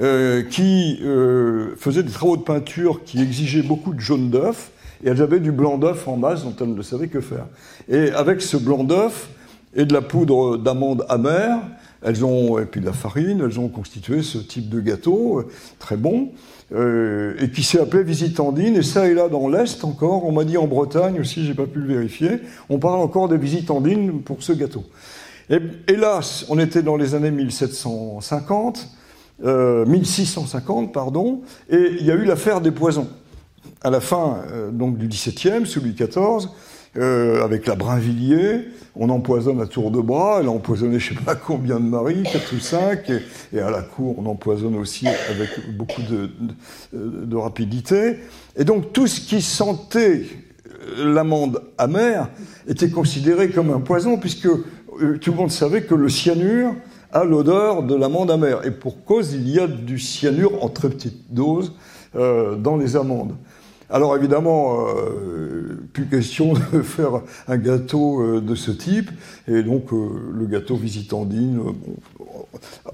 euh, qui euh, faisaient des travaux de peinture qui exigeaient beaucoup de jaune d'œuf, et elles avaient du blanc d'œuf en masse dont elles ne savaient que faire. Et avec ce blanc d'œuf et de la poudre d'amande amère, elles ont, et puis de la farine, elles ont constitué ce type de gâteau, euh, très bon, euh, et qui s'est appelé visitandine. Et ça et là, dans l'Est encore, on m'a dit en Bretagne aussi, j'ai pas pu le vérifier, on parle encore des visitandines pour ce gâteau. Et, hélas, on était dans les années 1750, 1650, euh, pardon, et il y a eu l'affaire des poisons. À la fin euh, donc du XVIIe, sous Louis XIV, euh, avec la Brinvilliers, on empoisonne à tour de bras. Elle a empoisonné je ne sais pas combien de maris, quatre ou cinq, et, à la cour on empoisonne aussi avec beaucoup de, de, rapidité. Et donc tout ce qui sentait l'amande amère était considéré comme un poison, puisque tout le monde savait que le cyanure à l'odeur de l'amande amère. Et pour cause, il y a du cyanure en très petite dose euh, dans les amandes. Alors évidemment, euh, plus question de faire un gâteau euh, de ce type. Et donc le gâteau visitandine,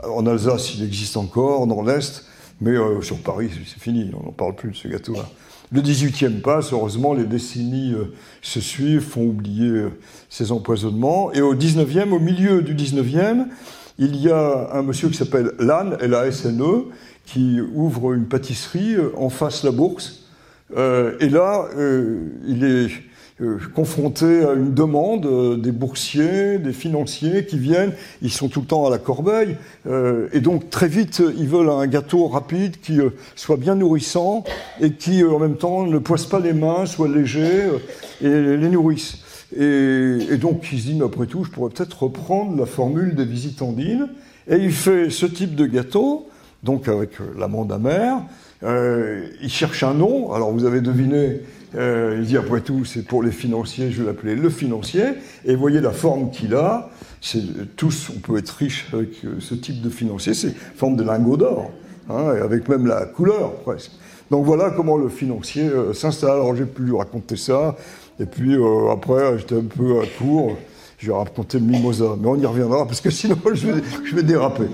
en Alsace il existe encore, dans l'Est, mais sur Paris c'est fini, on n'en parle plus de ce gâteau-là. Le 18e passe, heureusement les décennies se suivent, font oublier ces empoisonnements. Et au 19e, au milieu du 19e, il y a un monsieur qui s'appelle Lannes, L-A-S-N-E, qui ouvre une pâtisserie euh, en face la bourse. Euh, et là, euh, il est confronté à une demande des boursiers, des financiers qui viennent, ils sont tout le temps à la corbeille, et donc très vite, ils veulent un gâteau rapide qui soit bien nourrissant et qui en même temps ne poisse pas les mains, soit léger et les nourrisse. Et, donc il se dit, mais après tout, je pourrais peut-être reprendre la formule des visitandines. Et il fait ce type de gâteau, donc avec euh, l'amande amère. Euh, il cherche un nom. Alors vous avez deviné, euh, il dit après tout, c'est pour les financiers, je vais l'appeler le financier. Et voyez la forme qu'il a. Tous, on peut être riche avec ce type de financier. C'est forme de lingot d'or, hein, avec même la couleur presque. Donc voilà comment le financier s'installe. Alors j'ai pu lui raconter ça. Et puis euh, après, j'étais un peu à court, je vais raconter le mimosa. Mais on y reviendra parce que sinon je vais, déraper.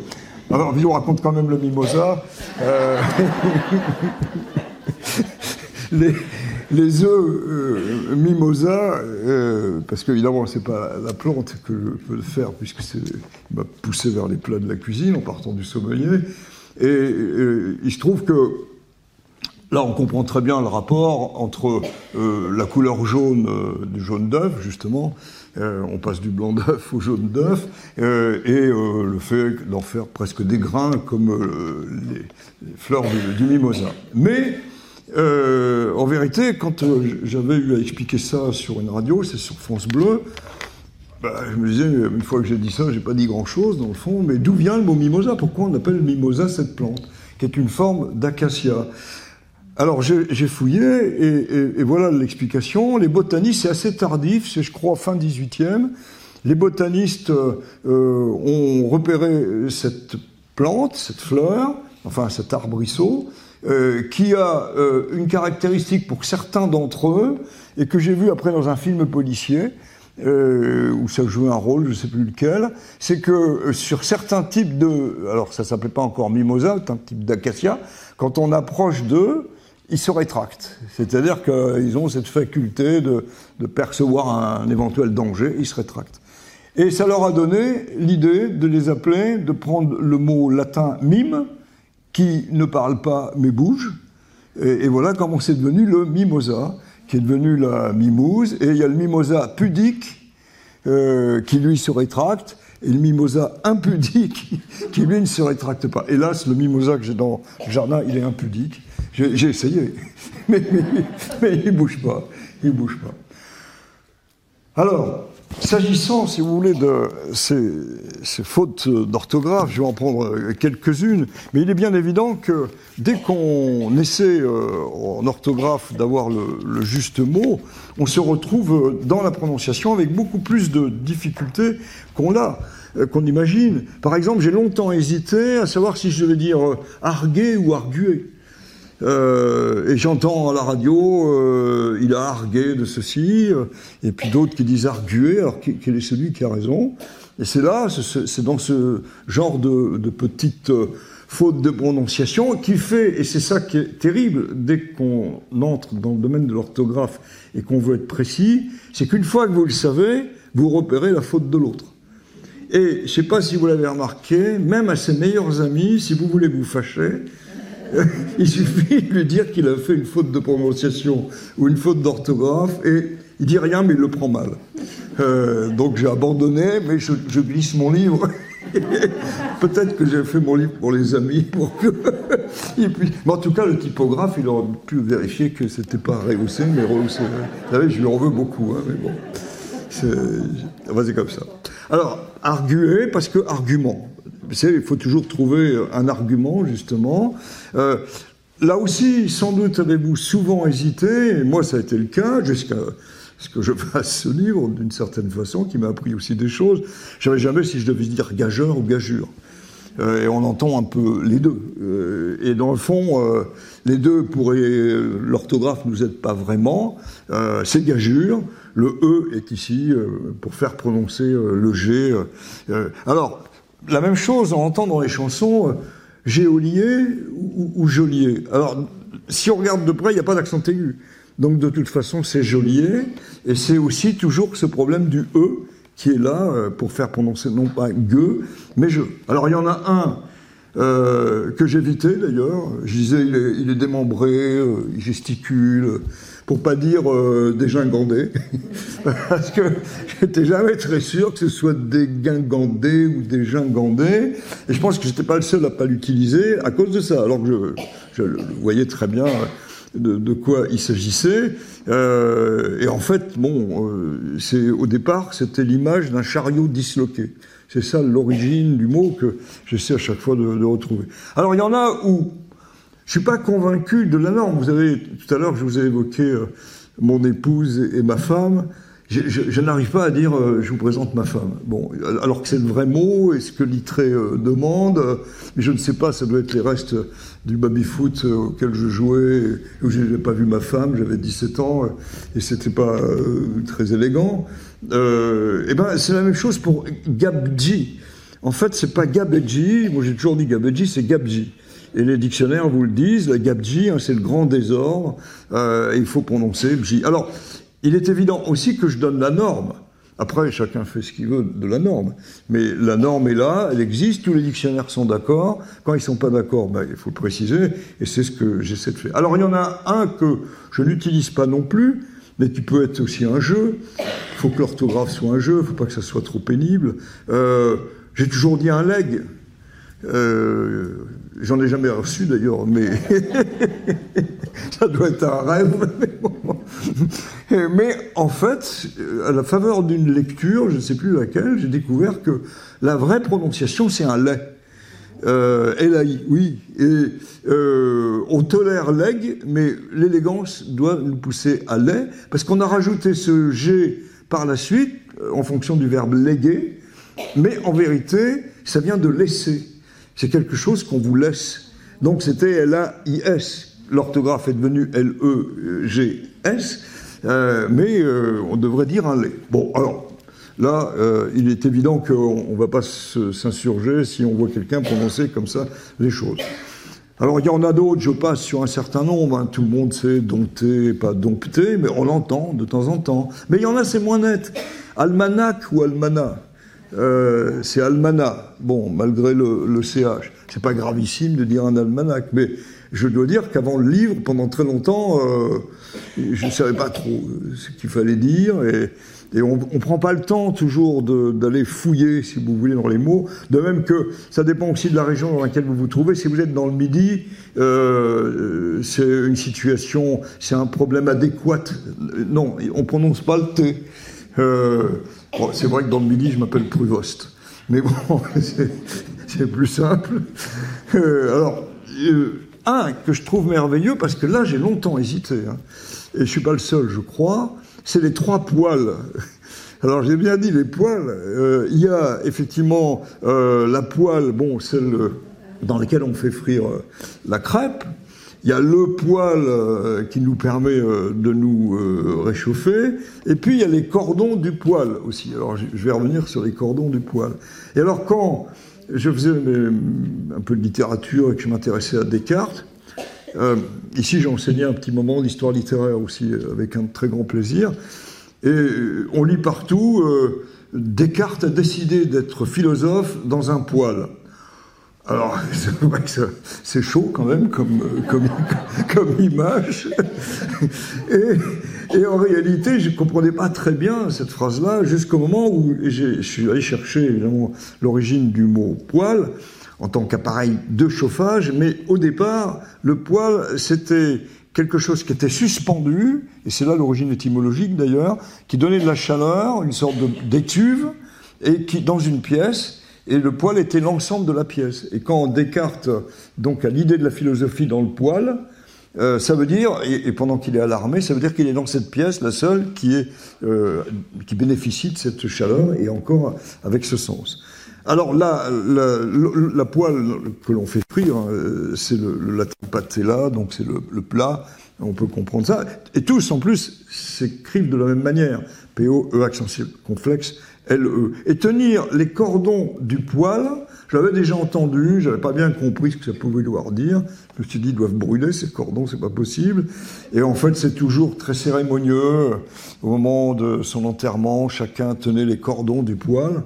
Alors, on raconte quand même le mimosa. Euh, les, œufs euh, mimosa, parce qu'évidemment, c'est pas la plante que je peux faire, puisque c'est m'a poussé vers les plats de la cuisine en partant du sommelier. Et il se trouve que Là, on comprend très bien le rapport entre euh, la couleur jaune euh, du jaune d'œuf, justement, euh, on passe du blanc d'œuf au jaune d'œuf, et le fait d'en faire presque des grains comme les, fleurs du, mimosa. Mais, en vérité, quand j'avais eu à expliquer ça sur une radio, c'est sur France Bleu, bah, je me disais, une fois que j'ai dit ça, j'ai pas dit grand-chose dans le fond, mais d'où vient le mot mimosa? Pourquoi on appelle mimosa cette plante, qui est une forme d'acacia? Alors j'ai fouillé et, voilà l'explication. Les botanistes, c'est assez tardif, c'est je crois fin 18e. Les botanistes euh, ont repéré cette plante, cette fleur, enfin cet arbrisseau, euh, qui a euh, une caractéristique pour certains d'entre eux et que j'ai vu après dans un film policier. où ça jouait un rôle, je ne sais plus lequel, c'est que sur certains types de, alors ça s'appelait pas encore mimosa, un type d'acacia, quand on approche d'eux, ils se rétractent. C'est-à-dire qu'ils ont cette faculté de, percevoir un, éventuel danger, ils se rétractent. Et ça leur a donné l'idée de les appeler, de prendre le mot latin mime, qui ne parle pas mais bouge, et, voilà comment c'est devenu le mimosa, qui est devenu la mimouse, et il y a le mimosa pudique, euh, qui lui se rétracte, et le mimosa impudique, qui lui ne se rétracte pas. Hélas, le mimosa que j'ai dans le jardin, il est impudique. J'ai essayé, mais, il ne bouge pas. Il bouge pas. Alors, s'agissant, si vous voulez, de ces, fautes d'orthographe, je vais en prendre quelques-unes, mais il est bien évident que dès qu'on essaie euh, en orthographe d'avoir le, juste mot, on se retrouve dans la prononciation avec beaucoup plus de difficultés qu'on euh, qu'on imagine. Par exemple, j'ai longtemps hésité à savoir si je devais dire euh, arguer ou arguer. Euh, et j'entends à la radio, euh, il a argué de ceci, euh, et puis d'autres qui disent arguer, alors quel est celui qui a raison? Et c'est là, c'est dans ce genre de, de petites fautes de prononciation qui fait, et c'est ça qui est terrible dès qu'on entre dans le domaine de l'orthographe et qu'on veut être précis, c'est qu'une fois que vous le savez, vous repérez la faute de l'autre. Et je ne sais pas si vous l'avez remarqué, même à ses meilleurs amis, si vous voulez vous fâcher, il suffit de lui dire qu'il a fait une faute de prononciation ou une faute d'orthographe et il dit rien mais il le prend mal. Euh, donc j'ai abandonné, mais je, glisse mon livre. Peut-être que j'ai fait mon livre pour les amis. Pour que... mais en tout cas, le typographe, il aurait pu vérifier que c'était pas rehaussé, mais rehaussé. Vous savez, je lui en veux beaucoup, hein, mais bon. C'est comme ça. Alors, arguer, parce que argument il faut toujours trouver un argument, justement. Euh, là aussi, sans doute avez-vous souvent hésité, et moi ça a été le cas, jusqu'à ce que je fasse ce livre, d'une certaine façon, qui m'a appris aussi des choses. Je savais jamais si je devais dire gageur ou gageur. Euh, et on entend un peu les deux. Euh, et dans le fond, les deux pourraient. L'orthographe nous aide pas vraiment. c'est gageur. Le E est ici pour faire prononcer le G. alors, la même chose, on entend dans les chansons euh, géolier ou, ou. Alors, si on regarde de près, il n'y a pas d'accent aigu. Donc, de toute façon, c'est geôlier. Et c'est aussi toujours ce problème du E qui est là euh, pour faire prononcer non pas gueux, mais je. Alors, il y en a un euh, que j'évitais d'ailleurs. Je disais, il est, démembré, il gesticule pour pas dire euh, des gingandés, parce que j'étais jamais très sûr que ce soit des guingandés ou des gingandés, et je pense que j'étais pas le seul à pas l'utiliser à cause de ça, alors que je, je voyais très bien de, quoi il s'agissait. Euh, et en fait, bon, euh, c'est au départ, c'était l'image d'un chariot disloqué. C'est ça l'origine du mot que j'essaie à chaque fois de, retrouver. Alors il y en a où? Je suis pas convaincu de la norme. Vous avez, tout à l'heure, je vous ai évoqué euh, mon épouse et, ma femme. Je, n'arrive pas à dire euh, je vous présente ma femme. Bon, alors que c'est le vrai mot et ce que Littré euh, demande, mais je ne sais pas, ça doit être les restes du baby-foot auquel je jouais, où je n'avais pas vu ma femme, j'avais 17 ans et c'était pas très élégant. Et eh ben, c'est la même chose pour Gabji. En fait, c'est pas Gabji, moi j'ai toujours dit Gabji, c'est Gabji. Et les dictionnaires vous le disent, la gabji, hein, c'est le grand désordre, euh, il faut prononcer J. Alors, il est évident aussi que je donne la norme. Après, chacun fait ce qu'il veut de la norme. Mais la norme est là, elle existe, tous les dictionnaires sont d'accord. Quand ils ne sont pas d'accord, ben, il faut le préciser, et c'est ce que j'essaie de faire. Alors, il y en a un que je n'utilise pas non plus, mais qui peut être aussi un jeu. Il faut que l'orthographe soit un jeu, il ne faut pas que ça soit trop pénible. Euh, j'ai toujours dit un leg. Euh, J'en ai jamais reçu d'ailleurs, mais ça doit être un rêve. mais en fait, à la faveur d'une lecture, je ne sais plus laquelle, j'ai découvert que la vraie prononciation, c'est un lait. Euh, LAI, oui. Et euh, on tolère leg, mais l'élégance doit nous pousser à lait, parce qu'on a rajouté ce G par la suite, euh, en fonction du verbe léguer, mais en vérité, ça vient de laisser. C'est quelque chose qu'on vous laisse. Donc c'était L-A-I-S. L'orthographe est devenue L-E-G-S, euh, mais on devrait dire un lait. Bon, alors, là, euh, il est évident qu'on ne va pas s'insurger si on voit quelqu'un prononcer comme ça les choses. Alors, il y en a d'autres, je passe sur un certain nombre. Hein. Tout le monde sait dompter, pas dompter, mais on l'entend de temps en temps. Mais il y en a, c'est moins net. Almanach ou almanach euh, c'est almanach. Bon, malgré le, le CH. C'est pas gravissime de dire un almanach, mais je dois dire qu'avant le livre, pendant très longtemps, euh, je ne savais pas trop ce qu'il fallait dire. Et, on ne prend pas le temps toujours d'aller fouiller, si vous voulez, dans les mots. De même que ça dépend aussi de la région dans laquelle vous vous trouvez. Si vous êtes dans le Midi, euh, c'est une situation, c'est un problème adéquat. Non, on prononce pas le T. Euh, c'est vrai que dans le Midi, je m'appelle Pruvost. Mais bon, c'est plus simple. Euh, alors, euh, un que je trouve merveilleux, parce que là j'ai longtemps hésité, hein, et je suis pas le seul, je crois, c'est les trois poils. Alors j'ai bien dit les poils. Euh, il y a effectivement euh, la poêle, bon, celle dans laquelle on fait frire euh, la crêpe. Il y a le poêle euh, qui nous permet de nous réchauffer. Et puis il y a les cordons du poêle aussi. Alors je vais revenir sur les cordons du poêle. Et alors quand je faisais un peu de littérature et que je m'intéressais à Descartes, euh, ici j'ai enseigné un petit moment d'histoire littéraire aussi avec un très grand plaisir. Et on lit partout, euh, Descartes a décidé d'être philosophe dans un poêle. Alors, c'est chaud quand même comme, comme, comme image. Et, et, en réalité, je ne comprenais pas très bien cette phrase-là jusqu'au moment où je suis allé chercher évidemment l'origine du mot poêle en tant qu'appareil de chauffage, mais au départ, le poêle, c'était quelque chose qui était suspendu, et c'est là l'origine étymologique d'ailleurs, qui donnait de la chaleur, une sorte d'étuve, et qui, dans une pièce, et le poêle était l'ensemble de la pièce. Et quand Descartes donc a l'idée de la philosophie dans le poêle, euh, ça veut dire, et, et pendant qu'il est à l'armée, ça veut dire qu'il est dans cette pièce, la seule qui, est, euh, qui bénéficie de cette chaleur, et encore avec ce sens. Alors là, la, la, la poêle que l'on fait frire, hein, c'est le, le latin patella, donc c'est le, le, plat, on peut comprendre ça. Et tous, en plus, s'écrivent de la même manière. P-O, E accent circonflexe, L-E. Et tenir les cordons du poêle, j'avais déjà entendu, j'avais pas bien compris ce que ça pouvait vouloir dire. Je me suis dit, ils doivent brûler ces cordons, c'est pas possible. Et en fait, c'est toujours très cérémonieux. Au moment de son enterrement, chacun tenait les cordons du poêle.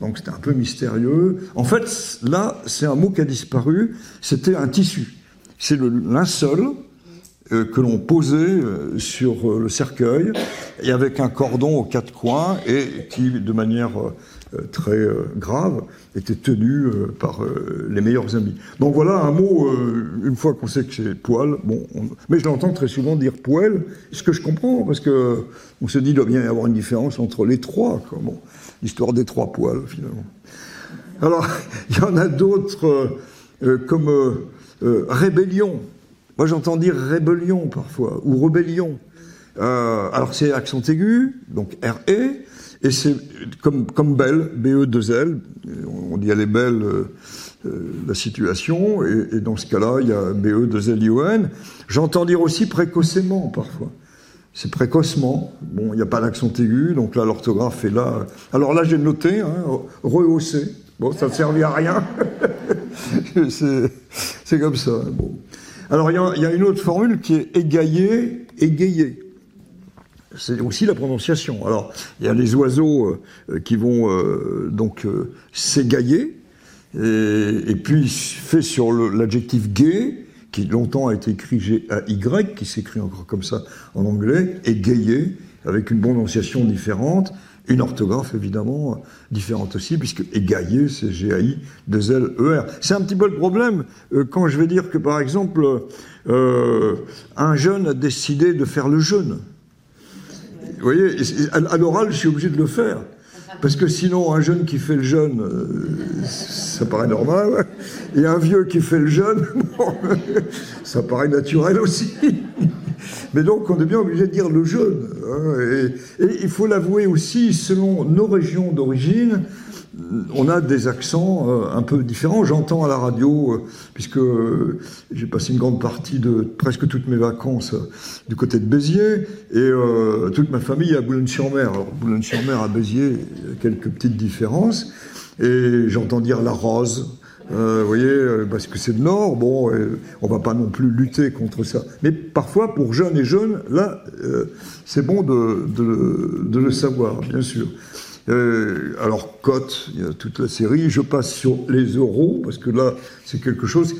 Donc c'était un peu mystérieux. En fait, là, c'est un mot qui a disparu. C'était un tissu. C'est le linceul euh, que l'on posait euh, sur euh, le cercueil et avec un cordon aux quatre coins et qui, de manière très euh, grave, était tenu euh, par les meilleurs amis. Donc voilà un mot, une fois qu'on sait que c'est poil, bon, on... mais je l'entends très souvent dire poêle, ce que je comprends, parce que on se dit qu'il doit bien y avoir une différence entre les trois. Bon, l'histoire des trois poils, finalement. Alors, il y en a d'autres, euh, comme euh, rébellion. Moi, j'entends dire rébellion parfois, ou rébellion. Euh, alors, c'est accent aigu, donc R-E, et c'est comme, comme belle, BE2L, on dit elle est belle euh, euh, la situation, et, dans ce cas-là, il y a BE2LION. J'entends dire aussi précocement parfois. C'est précocement. Bon, il n'y a pas d'accent aigu, donc là, l'orthographe est là. Alors là, j'ai noté, hein, rehaussé. Bon, ça ne servait à rien. c'est comme ça. Bon. Alors, il y, y, a une autre formule qui est égayer, égayer. C'est aussi la prononciation. Alors, il y a les oiseaux qui vont donc s'égailler, et, puis fait sur l'adjectif gay, qui longtemps a été écrit G-A-Y, qui s'écrit encore comme ça en anglais, et avec une prononciation différente, une orthographe évidemment différente aussi, puisque égayer, c'est G-A-I, 2 L-E-R. C'est un petit peu le problème euh, quand je vais dire que par exemple, euh, un jeune a décidé de faire le jeûne. Vous voyez, à l'oral, je suis obligé de le faire. Parce que sinon, un jeune qui fait le jeûne, euh, ça paraît normal. Et un vieux qui fait le jeûne, ça paraît naturel aussi. Mais donc, on est bien obligé de dire le jeûne. Hein. et, il faut l'avouer aussi, selon nos régions d'origine, on a des accents euh, un peu différents. J'entends à la radio, euh, puisque euh, j'ai passé une grande partie de presque toutes mes vacances du côté de Béziers, et toute ma famille à Boulogne-sur-Mer. Alors Boulogne-sur-Mer à Béziers, quelques petites différences, et j'entends dire la rose. vous voyez, parce que c'est le Nord, bon, on va pas non plus lutter contre ça. Mais parfois, pour jeunes et jeunes, là, c'est bon de, de, le savoir, bien sûr. Euh, alors, cote, il y a toute la série. Je passe sur les euros, parce que là, c'est quelque chose.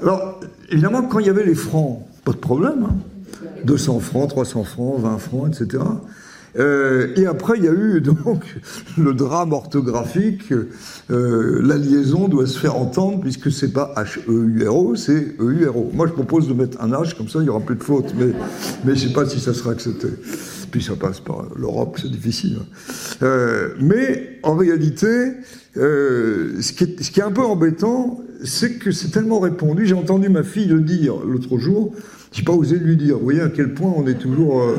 Alors, évidemment, quand il y avait les francs, pas de problème. 200 hein. francs, 300 francs, 20 francs, etc. Euh, et après, il y a eu donc le drame orthographique. Euh, la liaison doit se faire entendre puisque c'est pas H-E-U-R-O, c'est E-U-R-O. Moi, je propose de mettre un H, comme ça, il y aura plus de fautes. Mais, mais je sais pas si ça sera accepté puis ça passe par l'Europe, c'est difficile. Euh, mais en réalité, euh, ce, qui est, un peu embêtant, c'est que c'est tellement répandu. J'ai entendu ma fille le dire l'autre jour. J'ai pas osé lui dire. Vous voyez à quel point on est toujours. Euh,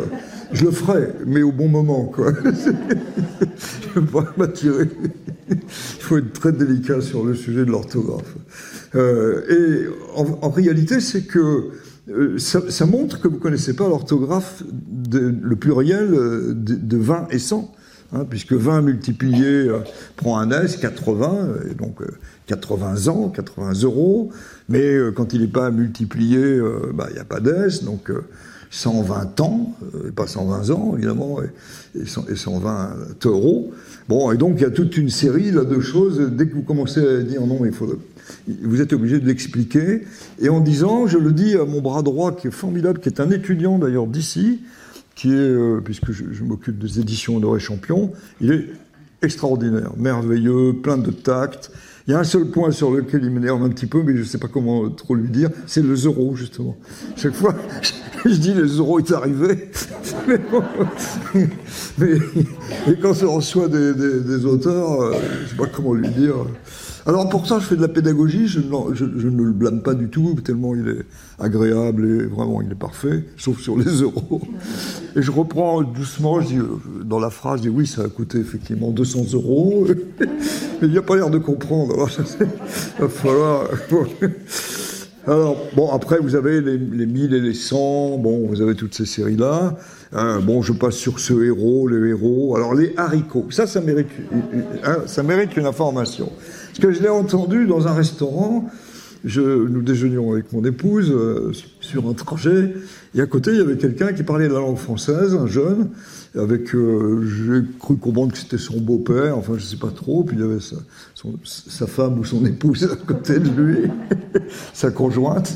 je le ferai, mais au bon moment, quoi. je ne vais pas m'attirer. Il faut être très délicat sur le sujet de l'orthographe. Et en réalité, c'est que euh, ça, montre que vous ne connaissez pas l'orthographe, le pluriel euh, de, 20 et 100. Hein, puisque 20 multiplié euh, prend un S, 80, et donc 80 ans, 80 euros, mais quand il n'est pas multiplié, bah, il n'y a pas d'S, donc 120 ans, et pas 120 ans évidemment, et, 120 euros. Bon, et donc il y a toute une série là, de choses, dès que vous commencez à dire non, il faut vous êtes obligé de l'expliquer. Et en disant, je le dis à mon bras droit, qui est formidable, qui est un étudiant d'ailleurs d'ici, qui est, euh, puisque je, m'occupe des éditions Honoré Champion, il est extraordinaire, merveilleux, plein de tact. Il y a un seul point sur lequel il m'énerve un petit peu, mais je ne sais pas comment trop lui dire, c'est le zéro, justement. Chaque fois, je dis le zéro est arrivé. mais, quand je reçoit des, des, auteurs, euh, je ne sais pas comment lui dire. Alors pour ça, je fais de la pédagogie, je, ne le blâme pas du tout, tellement il est agréable et vraiment il est parfait, sauf sur les euros. Et je reprends doucement, je dis, euh, dans la phrase, je dis oui, ça a coûté effectivement 200 euros, mais il n'a pas l'air de comprendre. Alors, il va falloir... Alors, bon, après, vous avez les, les 1000 et les 100, bon, vous avez toutes ces séries-là. Euh, bon, je passe sur ce héros, les héros. Alors, les haricots, ça, ça mérite, hein, ça mérite une information. Parce que je l'ai entendu dans un restaurant, je, nous déjeunions avec mon épouse euh, sur un trajet, et à côté, il y avait quelqu'un qui parlait la langue française, un jeune, avec, euh, j'ai cru comprendre que c'était son beau-père, enfin je sais pas trop, puis il y avait sa, sa femme ou son épouse à côté de lui, sa conjointe,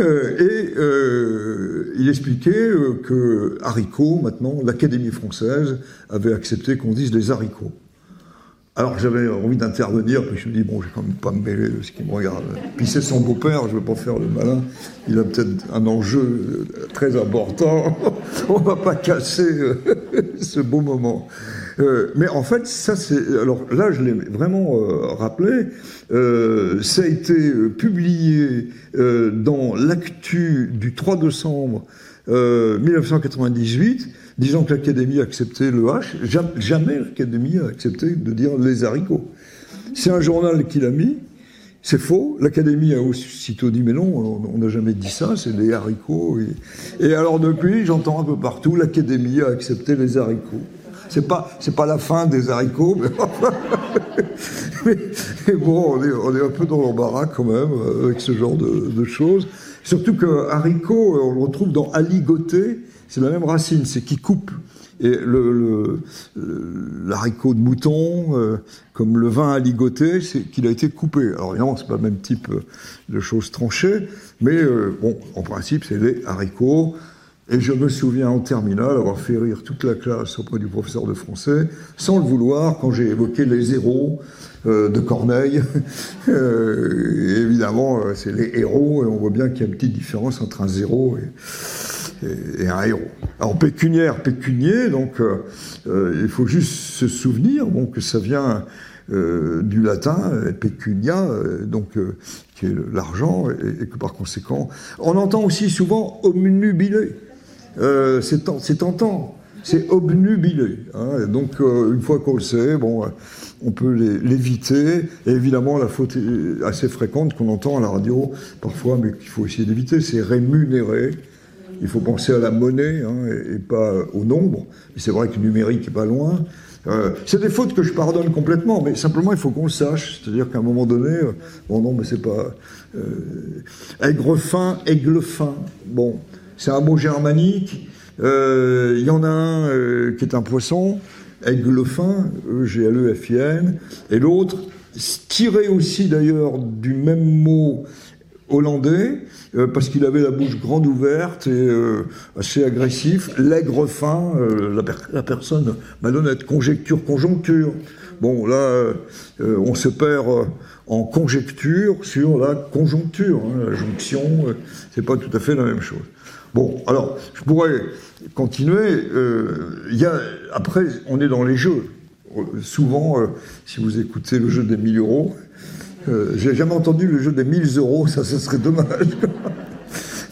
euh, et il expliquait que haricots, maintenant, l'Académie française avait accepté qu'on dise des haricots. Alors j'avais envie d'intervenir, puis je me dis, bon, je vais quand même pas me mêler de ce qui me regarde. Puis c'est son beau-père, je ne veux pas faire le malin, il a peut-être un enjeu très important, on va pas casser euh, ce beau moment. Euh, mais en fait, ça c'est. Alors là, je l'ai vraiment euh, rappelé. ça a été publié dans l'actu du 3 décembre 1998 disons que l'Académie a accepté le H, jamais l'Académie a accepté de dire les haricots. C'est un journal qui l'a mis, c'est faux. L'Académie a aussitôt dit mais non, on n'a jamais dit ça, c'est les haricots. Et, alors depuis, j'entends un peu partout, l'Académie a accepté les haricots. C'est pas, c'est pas la fin des haricots, mais, bon, on est, on est, un peu dans l'embarras quand même avec ce genre de, de choses. Surtout que haricot, on le retrouve dans aligoté, c'est la même racine, c'est qui coupe. Et le, l'haricot de mouton, euh, comme le vin aligoté, c'est qu'il a été coupé. Alors évidemment, c'est pas le même type de choses tranchées, mais euh, bon, en principe, c'est des haricots. Et je me souviens en terminale avoir fait rire toute la classe auprès du professeur de français, sans le vouloir, quand j'ai évoqué les zéros euh, de Corneille. euh, évidemment, euh, c'est les héros, et on voit bien qu'il y a une petite différence entre un zéro et, et, un héros. Alors pécuniaire, pécunier, donc euh, euh, il faut juste se souvenir que ça vient euh, du latin, pecunia, donc qui est l'argent, et, que par conséquent, on entend aussi souvent omnubilé. C'est tentant, c'est obnubilé. Hein, donc, une fois qu'on le sait, bon, on peut l'éviter. Et évidemment, la faute assez fréquente qu'on entend à la radio parfois, mais qu'il faut essayer d'éviter, c'est rémunérer. Il faut penser à la monnaie hein, et, pas au nombre. C'est vrai que numérique est pas loin. Euh, c'est des fautes que je pardonne complètement, mais simplement il faut qu'on le sache. C'est-à-dire qu'à un moment donné, euh, bon non, mais c'est pas euh, aigre fin, aigle fin. Bon, c'est un mot germanique. Il euh, y en a un qui est un poisson, aigle fin, E-G-L-E-F-I-N, et l'autre, tiré aussi d'ailleurs du même mot hollandais, euh, parce qu'il avait la bouche grande ouverte et euh, assez agressif, l'aigre fin, euh, la, per la, personne malhonnête, conjecture, conjoncture. Bon, là, on se perd en conjecture sur la conjoncture, hein, la jonction, c'est pas tout à fait la même chose. Bon, alors, je pourrais continuer. Y a, après, on est dans les jeux. Souvent, si vous écoutez le jeu des 1000 euros, J'ai jamais entendu le jeu des 1000 euros, ça, ce serait dommage.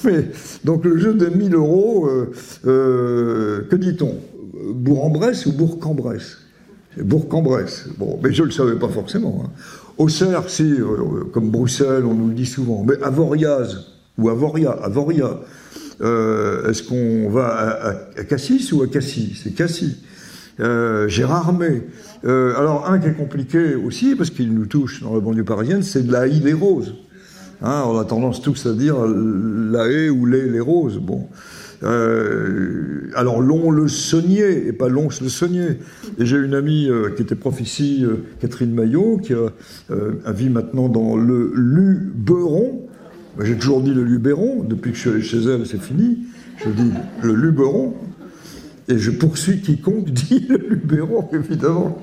Donc le jeu des 1000 euros, euh, euh, que dit-on? Bourg-en-Bresse ou Bourg-en-Bresse? Bourg-en-Bresse. Bon, mais je ne le savais pas forcément. Hein. Auxerre, si, euh, comme Bruxelles, on nous le dit souvent. Mais Avoriaz ou Avoria, Avoria. Est-ce qu'on va à, à, Cassis ou à Cassis? C'est Cassis. Euh, Gérard May. Euh, alors, un qui est compliqué aussi, parce qu'il nous touche dans la banlieue parisienne, c'est de la haie les roses. Hein, on a tendance tous à dire la haie ou les, les roses. Bon. Euh, alors, long le saunier, et pas long le saunier. Et j'ai une amie qui était prof ici, Catherine Maillot, qui a, vit maintenant dans le Luberon. J'ai toujours dit le Luberon, depuis que je suis chez elle, c'est fini. Je dis le Luberon. Et je poursuis quiconque dit le Luberon, évidemment.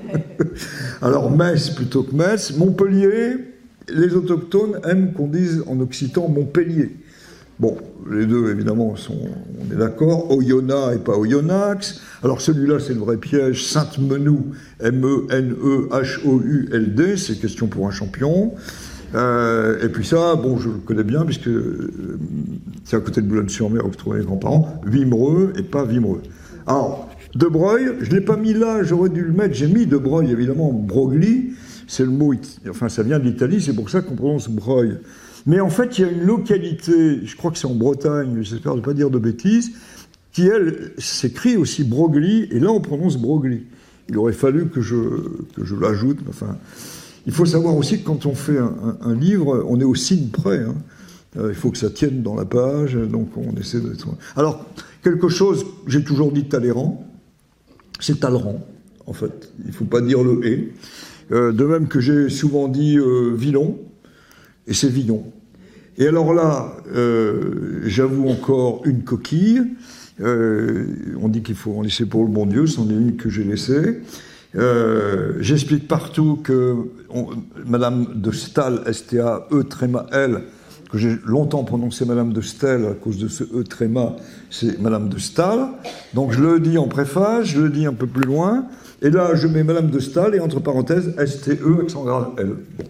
Alors Metz plutôt que Metz. Montpellier, les autochtones aiment qu'on dise en occitan Montpellier. Bon, les deux, évidemment, sont, on est d'accord. Oyonnax et pas Oyonnax. Alors celui-là, c'est le vrai piège. Sainte-Menou, M-E-N-E-H-O-U-L-D, c'est question pour un champion. Euh, et puis ça, bon, je le connais bien, puisque euh, c'est à côté de Boulogne-sur-Mer où je trouvais mes grands-parents. Vimereux et pas Vimereux. Alors, De Broglie, je ne l'ai pas mis là, j'aurais dû le mettre. J'ai mis De Broglie, évidemment, Broglie, c'est le mot, enfin ça vient de l'Italie, c'est pour ça qu'on prononce Broglie. Mais en fait, il y a une localité, je crois que c'est en Bretagne, j'espère ne pas dire de bêtises, qui, elle, s'écrit aussi Broglie, et là on prononce Broglie. Il aurait fallu que je, que je l'ajoute, enfin... Il faut savoir aussi que quand on fait un, un, livre, on est au signe près. Hein. Euh, il faut que ça tienne dans la page, donc on essaie d'être... Alors, quelque chose, j'ai toujours dit Talleyrand, c'est Talleyrand, en fait. Il ne faut pas dire le « et ». Euh, de même que j'ai souvent dit euh, Villon, et c'est Villon. Et alors là, euh, j'avoue encore une coquille. On dit qu'il faut en laisser pour le bon Dieu, c'en est une que j'ai laissée. J'explique partout que Madame de Stahl, S-T-A-E, tréma L, j'ai longtemps prononcé Madame de Stahl à cause de ce E tréma, c'est Madame de Stahl. Donc je le dis en préface, je le dis un peu plus loin, et là je mets Madame de Stahl et entre parenthèses S-T-E, accent grave L. Bon.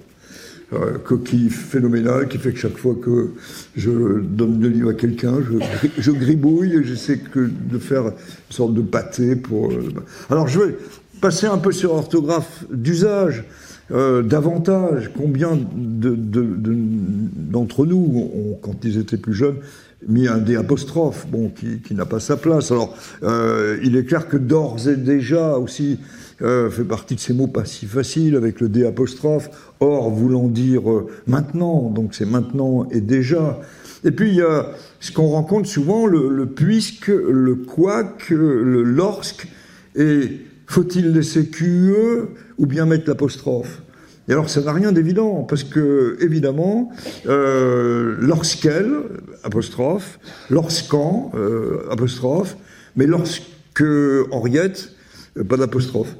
Euh, coquille phénoménale qui fait que chaque fois que je donne le livre à quelqu'un, je, je, gribouille et j'essaie que de faire une sorte de pâté pour. Euh, alors je vais passer un peu sur l'orthographe d'usage. Euh, davantage, combien d'entre de, de, nous, ont, quand ils étaient plus jeunes, mis un D apostrophe, bon, qui, qui n'a pas sa place. Alors, euh, il est clair que d'ores et déjà aussi euh, fait partie de ces mots pas si faciles avec le D apostrophe, or voulant dire euh, maintenant, donc c'est maintenant et déjà. Et puis ce qu'on rencontre souvent, le, puisque, le quoique, le lorsque, et faut-il laisser QE ou bien mettre l'apostrophe? Et alors ça n'a rien d'évident, parce que évidemment, euh, lorsqu'elle, apostrophe, lorsqu'en, euh, apostrophe, mais lorsque Henriette, euh, pas d'apostrophe.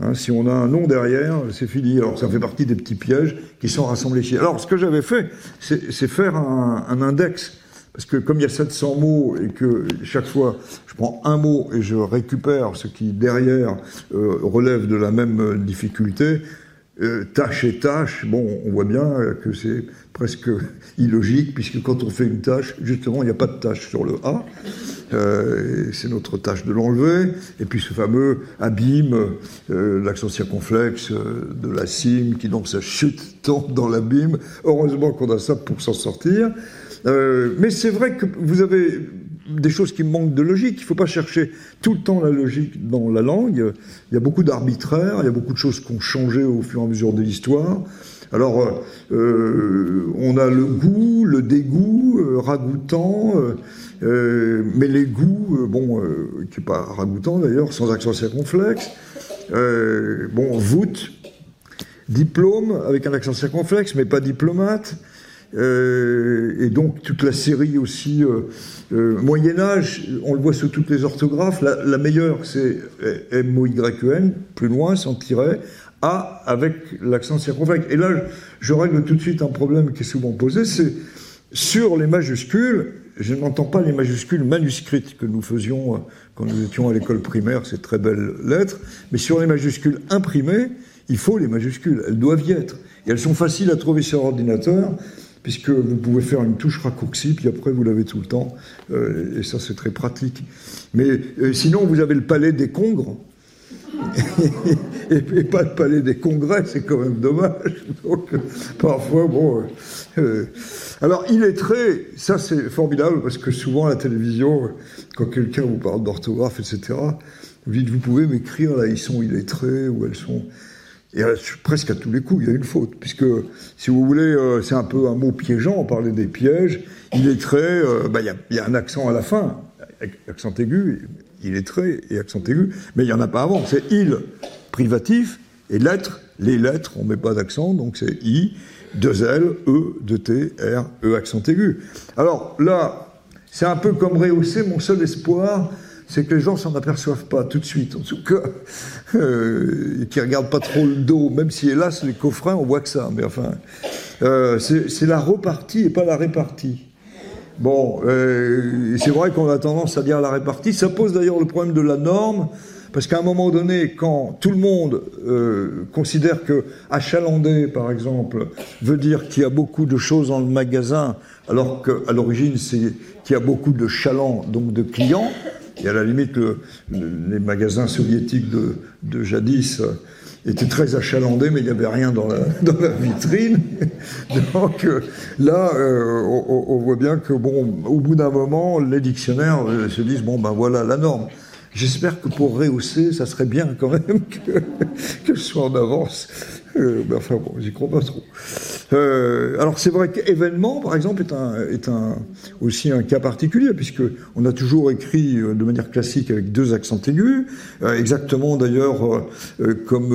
Hein, si on a un nom derrière, c'est fini. Alors ça fait partie des petits pièges qui sont rassemblés ici. Alors ce que j'avais fait, c'est faire un, un, index. Parce que comme il y a 700 mots et que chaque fois je prends un mot et je récupère ce qui derrière euh, relève de la même difficulté, euh, tâche et tâche, bon, on voit bien que c'est presque illogique, puisque quand on fait une tâche, justement, il n'y a pas de tâche sur le A. Euh, c'est notre tâche de l'enlever. Et puis ce fameux abîme, l'accent circonflexe de la cime, qui donc sa chute tombe dans l'abîme. Heureusement qu'on a ça pour s'en sortir. Mais c'est vrai que vous avez des choses qui manquent de logique. Il ne faut pas chercher tout le temps la logique dans la langue. Il y a beaucoup d'arbitraires, il y a beaucoup de choses qui ont changé au fur et à mesure de l'histoire. Alors, euh, on a le goût, le dégoût, euh, ragoûtant, euh, mais les goûts, bon, qui n'est pas ragoûtant d'ailleurs, sans accent circonflexe. bon, voûte, diplôme avec un accent circonflexe, mais pas diplomate. Euh, et donc toute la série aussi euh, euh, Moyen Âge, on le voit sous toutes les orthographes. La, meilleure, c'est M O Y e N, plus loin, sans tiret, A avec l'accent circonflexe. Et là, je règle tout de suite un problème qui est souvent posé, c'est sur les majuscules. Je n'entends pas les majuscules manuscrites que nous faisions quand nous étions à l'école primaire, ces très belles lettres, mais sur les majuscules imprimées, il faut les majuscules, elles doivent y être. Et elles sont faciles à trouver sur ordinateur puisque vous pouvez faire une touche raccourcie, puis après vous l'avez tout le temps, euh, et ça c'est très pratique. Mais euh, sinon, vous avez le palais des congres, et, pas le palais des congrès, c'est quand même dommage. Donc, parfois, bon. Euh, alors, il est très. Ça, c'est formidable, parce que souvent à la télévision, quand quelqu'un vous parle d'orthographe, etc., vous dites, vous pouvez m'écrire, là, ils sont illettrés, ou elles sont. Et presque à tous les coups, il y a une faute, puisque, si vous voulez, euh, c'est un peu un mot piégeant, on parlait des pièges, il est très, euh, bah, il, y a, un accent à la fin, accent aigu, il est très et accent aigu, mais il n'y en a pas avant, c'est il, privatif, et lettres, les lettres, on ne met pas d'accent, donc c'est I, deux L, E, deux T, R, E, accent aigu. Alors là, c'est un peu comme rehausser mon seul espoir, c'est que les gens s'en aperçoivent pas tout de suite, en tout cas, euh, qui regardent pas trop le dos, même si hélas les coffrets on voit que ça, mais enfin, euh, c'est la repartie et pas la répartie. Bon, euh, c'est vrai qu'on a tendance à dire la répartie. Ça pose d'ailleurs le problème de la norme, parce qu'à un moment donné, quand tout le monde euh, considère que achalander, par exemple, veut dire qu'il y a beaucoup de choses dans le magasin, alors qu'à l'origine c'est qu'il y a beaucoup de chalands, donc de clients, et à la limite, les magasins soviétiques de, jadis euh, étaient très achalandés, mais il n'y avait rien dans la, vitrine. Donc euh, là, euh, on, voit bien que, bon, au bout d'un moment, les dictionnaires se disent, bon, ben voilà la norme. J'espère que pour rehausser, ça serait bien quand même que, que soit en avance. Euh, ben, enfin bon, j'y crois pas trop. Euh, alors c'est vrai qu'événement, par exemple, est, un, aussi un cas particulier, puisque on a toujours écrit euh, de manière classique avec deux accents aigus, exactement d'ailleurs comme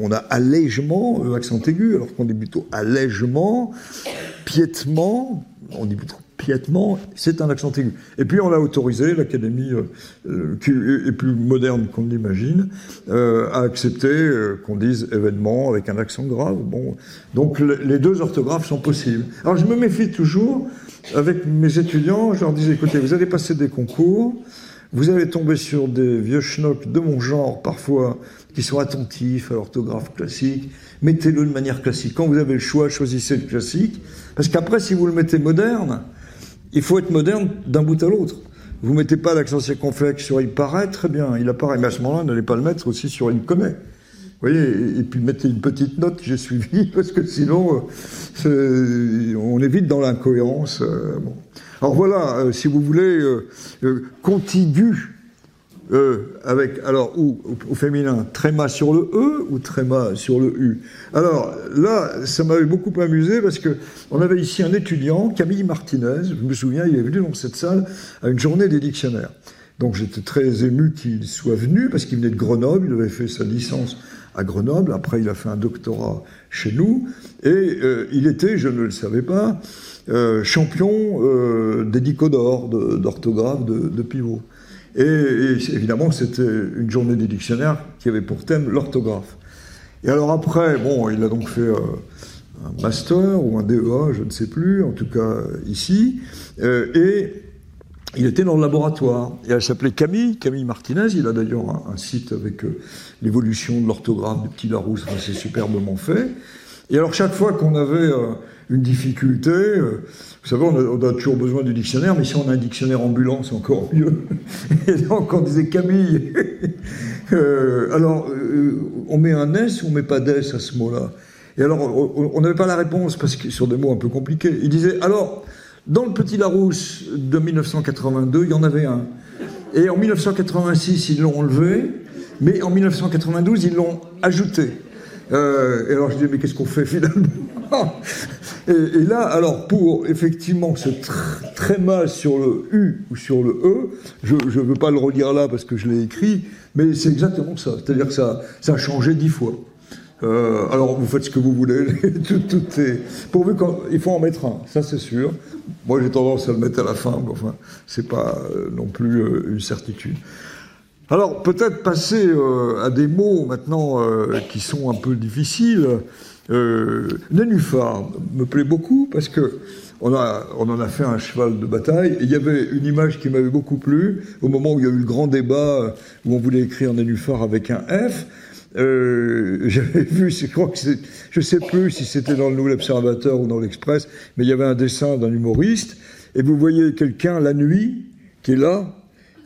on a allègement, accent aigu, alors qu'on dit plutôt allègement, piétement, on dit plutôt piètement, c'est un accent aigu. Et puis on l'a autorisé, l'Académie, euh, euh, qui est plus moderne qu'on l'imagine, euh, a accepté qu'on dise événement avec un accent grave. Bon, donc les deux orthographes sont possibles. Alors je me méfie toujours avec mes étudiants, je leur dis écoutez, vous allez passer des concours, vous allez tomber sur des vieux schnocks de mon genre parfois qui sont attentifs à l'orthographe classique. Mettez-le de manière classique. Quand vous avez le choix, choisissez le classique. Parce qu'après, si vous le mettez moderne, il faut être moderne d'un bout à l'autre. Vous mettez pas l'accent circonflexe sur il paraît, très bien, il apparaît, mais à ce moment-là, n'allez pas le mettre aussi sur il connaît. Vous voyez, et, puis mettez une petite note, j'ai suivi, parce que sinon, euh, on est vite dans l'incohérence. Euh, Alors voilà, euh, si vous voulez, contigu, euh, avec, alors, ou au féminin, tréma sur le E ou tréma sur le U? Alors là, ça m'avait beaucoup amusé parce que on avait ici un étudiant, Camille Martinez, je me souviens, il est venu dans cette salle à une journée des dictionnaires. Donc j'étais très ému qu'il soit venu parce qu'il venait de Grenoble, il avait fait sa licence à Grenoble, après il a fait un doctorat chez nous, et euh, il était, je ne le savais pas, euh, champion euh, des d'or, d'orthographe, de, pivot. Et, évidemment, c'était une journée des dictionnaires qui avait pour thème l'orthographe. Et alors après, bon, il a donc fait euh, un master ou un DEA, je ne sais plus, en tout cas ici, euh, et il était dans le laboratoire. Et elle s'appelait Camille, Camille Martinez. Il a d'ailleurs un, site avec euh, l'évolution de l'orthographe du petit Larousse. Enfin, c'est superbement fait. Et alors, chaque fois qu'on avait une difficulté. Euh, vous savez, on a, toujours besoin du dictionnaire, mais si on a un dictionnaire ambulant, c'est encore mieux. Et donc, on disait Camille. Euh, alors, euh, on met un S ou on met pas d'S à ce mot-là? Et alors, on n'avait pas la réponse parce que sur des mots un peu compliqués. Il disait alors, dans le Petit Larousse de 1982, il y en avait un. Et en 1986, ils l'ont enlevé, mais en 1992, ils l'ont ajouté. Et alors je dis, mais qu'est-ce qu'on fait finalement et, là, alors pour effectivement ce tréma sur le U ou sur le E, je ne veux pas le redire là parce que je l'ai écrit, mais c'est exactement ça. C'est-à-dire que ça, ça a changé dix fois. Euh, alors vous faites ce que vous voulez, tout, tout, est pourvu qu'il faut en mettre un, ça c'est sûr. Moi j'ai tendance à le mettre à la fin, mais enfin c'est pas euh, non plus euh, une certitude. Alors peut-être passer à des mots maintenant qui sont un peu difficiles. Euh, Nénuphar me plaît beaucoup parce que on, a, on en a fait un cheval de bataille. il y avait une image qui m'avait beaucoup plu au moment où il y a eu le grand débat où on voulait écrire Nénuphar avec un F. Euh, J'avais vu, je crois que c'est, je sais plus si c'était dans le Nouvel Observateur ou dans l'Express, mais il y avait un dessin d'un humoriste et vous voyez quelqu'un la nuit qui est là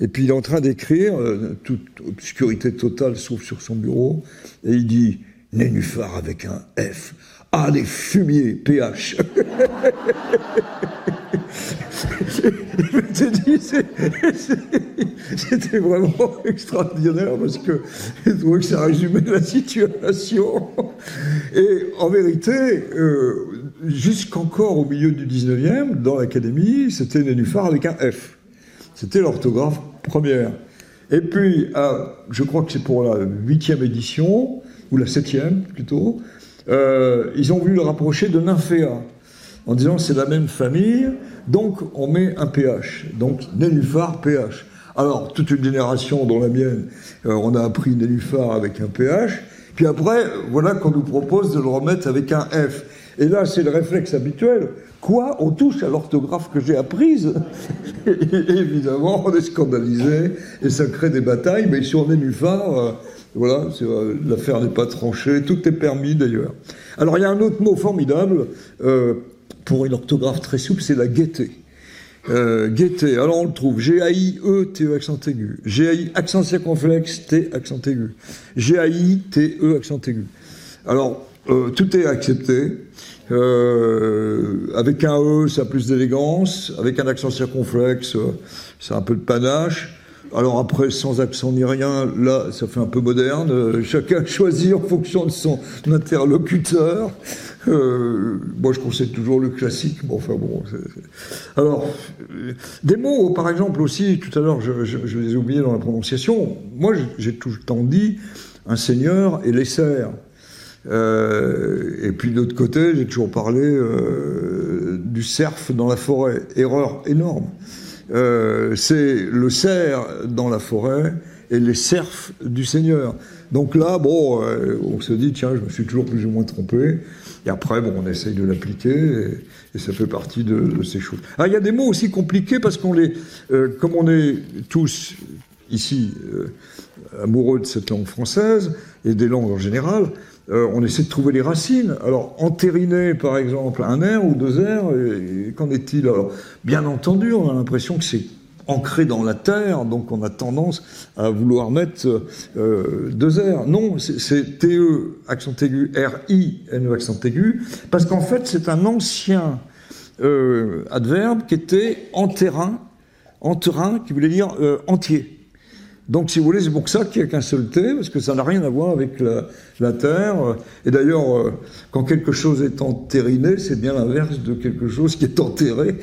et puis il est en train d'écrire, euh, toute obscurité totale sauf sur son bureau, et il dit Nénuphar avec un F. Ah, les fumiers, PH. c'était vraiment extraordinaire parce que je trouvais que ça résumait la situation. Et en vérité, euh, jusqu'encore au milieu du 19e, dans l'académie, c'était Nénuphar avec un F. C'était l'orthographe première. Et puis, je crois que c'est pour la huitième édition, ou la septième plutôt, euh, ils ont voulu le rapprocher de Nymphéa, en disant c'est la même famille, donc on met un PH, donc Nénuphar PH. Alors, toute une génération, dont la mienne, euh, on a appris Nénuphar avec un PH, puis après, voilà qu'on nous propose de le remettre avec un F. Et là, c'est le réflexe habituel. Quoi? On touche à l'orthographe que j'ai apprise? Et, Évidemment, on est scandalisé et ça crée des batailles, mais sur Nénuphar, euh, voilà, euh, l'affaire n'est pas tranchée, tout est permis d'ailleurs. Alors il y a un autre mot formidable euh, pour une orthographe très souple, c'est la gaieté. Euh, gaieté, alors on le trouve G-A-I-E-T-E accent aigu, G-A-I accent circonflexe, T accent aigu, G-A-I-T-E accent aigu. Alors tout est accepté. avec un E, ça a plus d'élégance. Avec un accent circonflexe, ça a un peu de panache. Alors après, sans accent ni rien, là, ça fait un peu moderne. Euh, chacun choisit en fonction de son interlocuteur. Euh, moi, je conseille toujours le classique. Enfin bon. Alors, des mots, par exemple aussi, tout à l'heure, je, je, les ai oubliés dans la prononciation. Moi, j'ai tout le temps dit un seigneur et les. Euh, et puis de l'autre côté, j'ai toujours parlé euh, du cerf dans la forêt. Erreur énorme. Euh, c'est le cerf dans la forêt et les cerfs du Seigneur. Donc là, bon, on se dit, tiens, je me suis toujours plus ou moins trompé. Et après, bon, on essaye de l'appliquer, et, ça fait partie de, ces choses. Ah, il y a des mots aussi compliqués parce qu'on les, comme on est tous ici amoureux de cette langue française et des langues en général, euh, on essaie de trouver les racines. Alors, entériner, par exemple, un air ou deux airs, qu'en est-il? Alors, bien entendu, on a l'impression que c'est ancré dans la terre, donc on a tendance à vouloir mettre euh, deux airs. Non, c'est TE, accent aigu, RI, NE, accent aigu, parce qu'en fait, c'est un ancien euh, adverbe qui était en terrain, qui voulait dire entier. Donc, si vous voulez, c'est pour ça qu'il n'y a qu'un seul T, parce que ça n'a rien à voir avec la, Terre. Et d'ailleurs, euh, quand quelque chose est entériné, c'est bien l'inverse de quelque chose qui est enterré,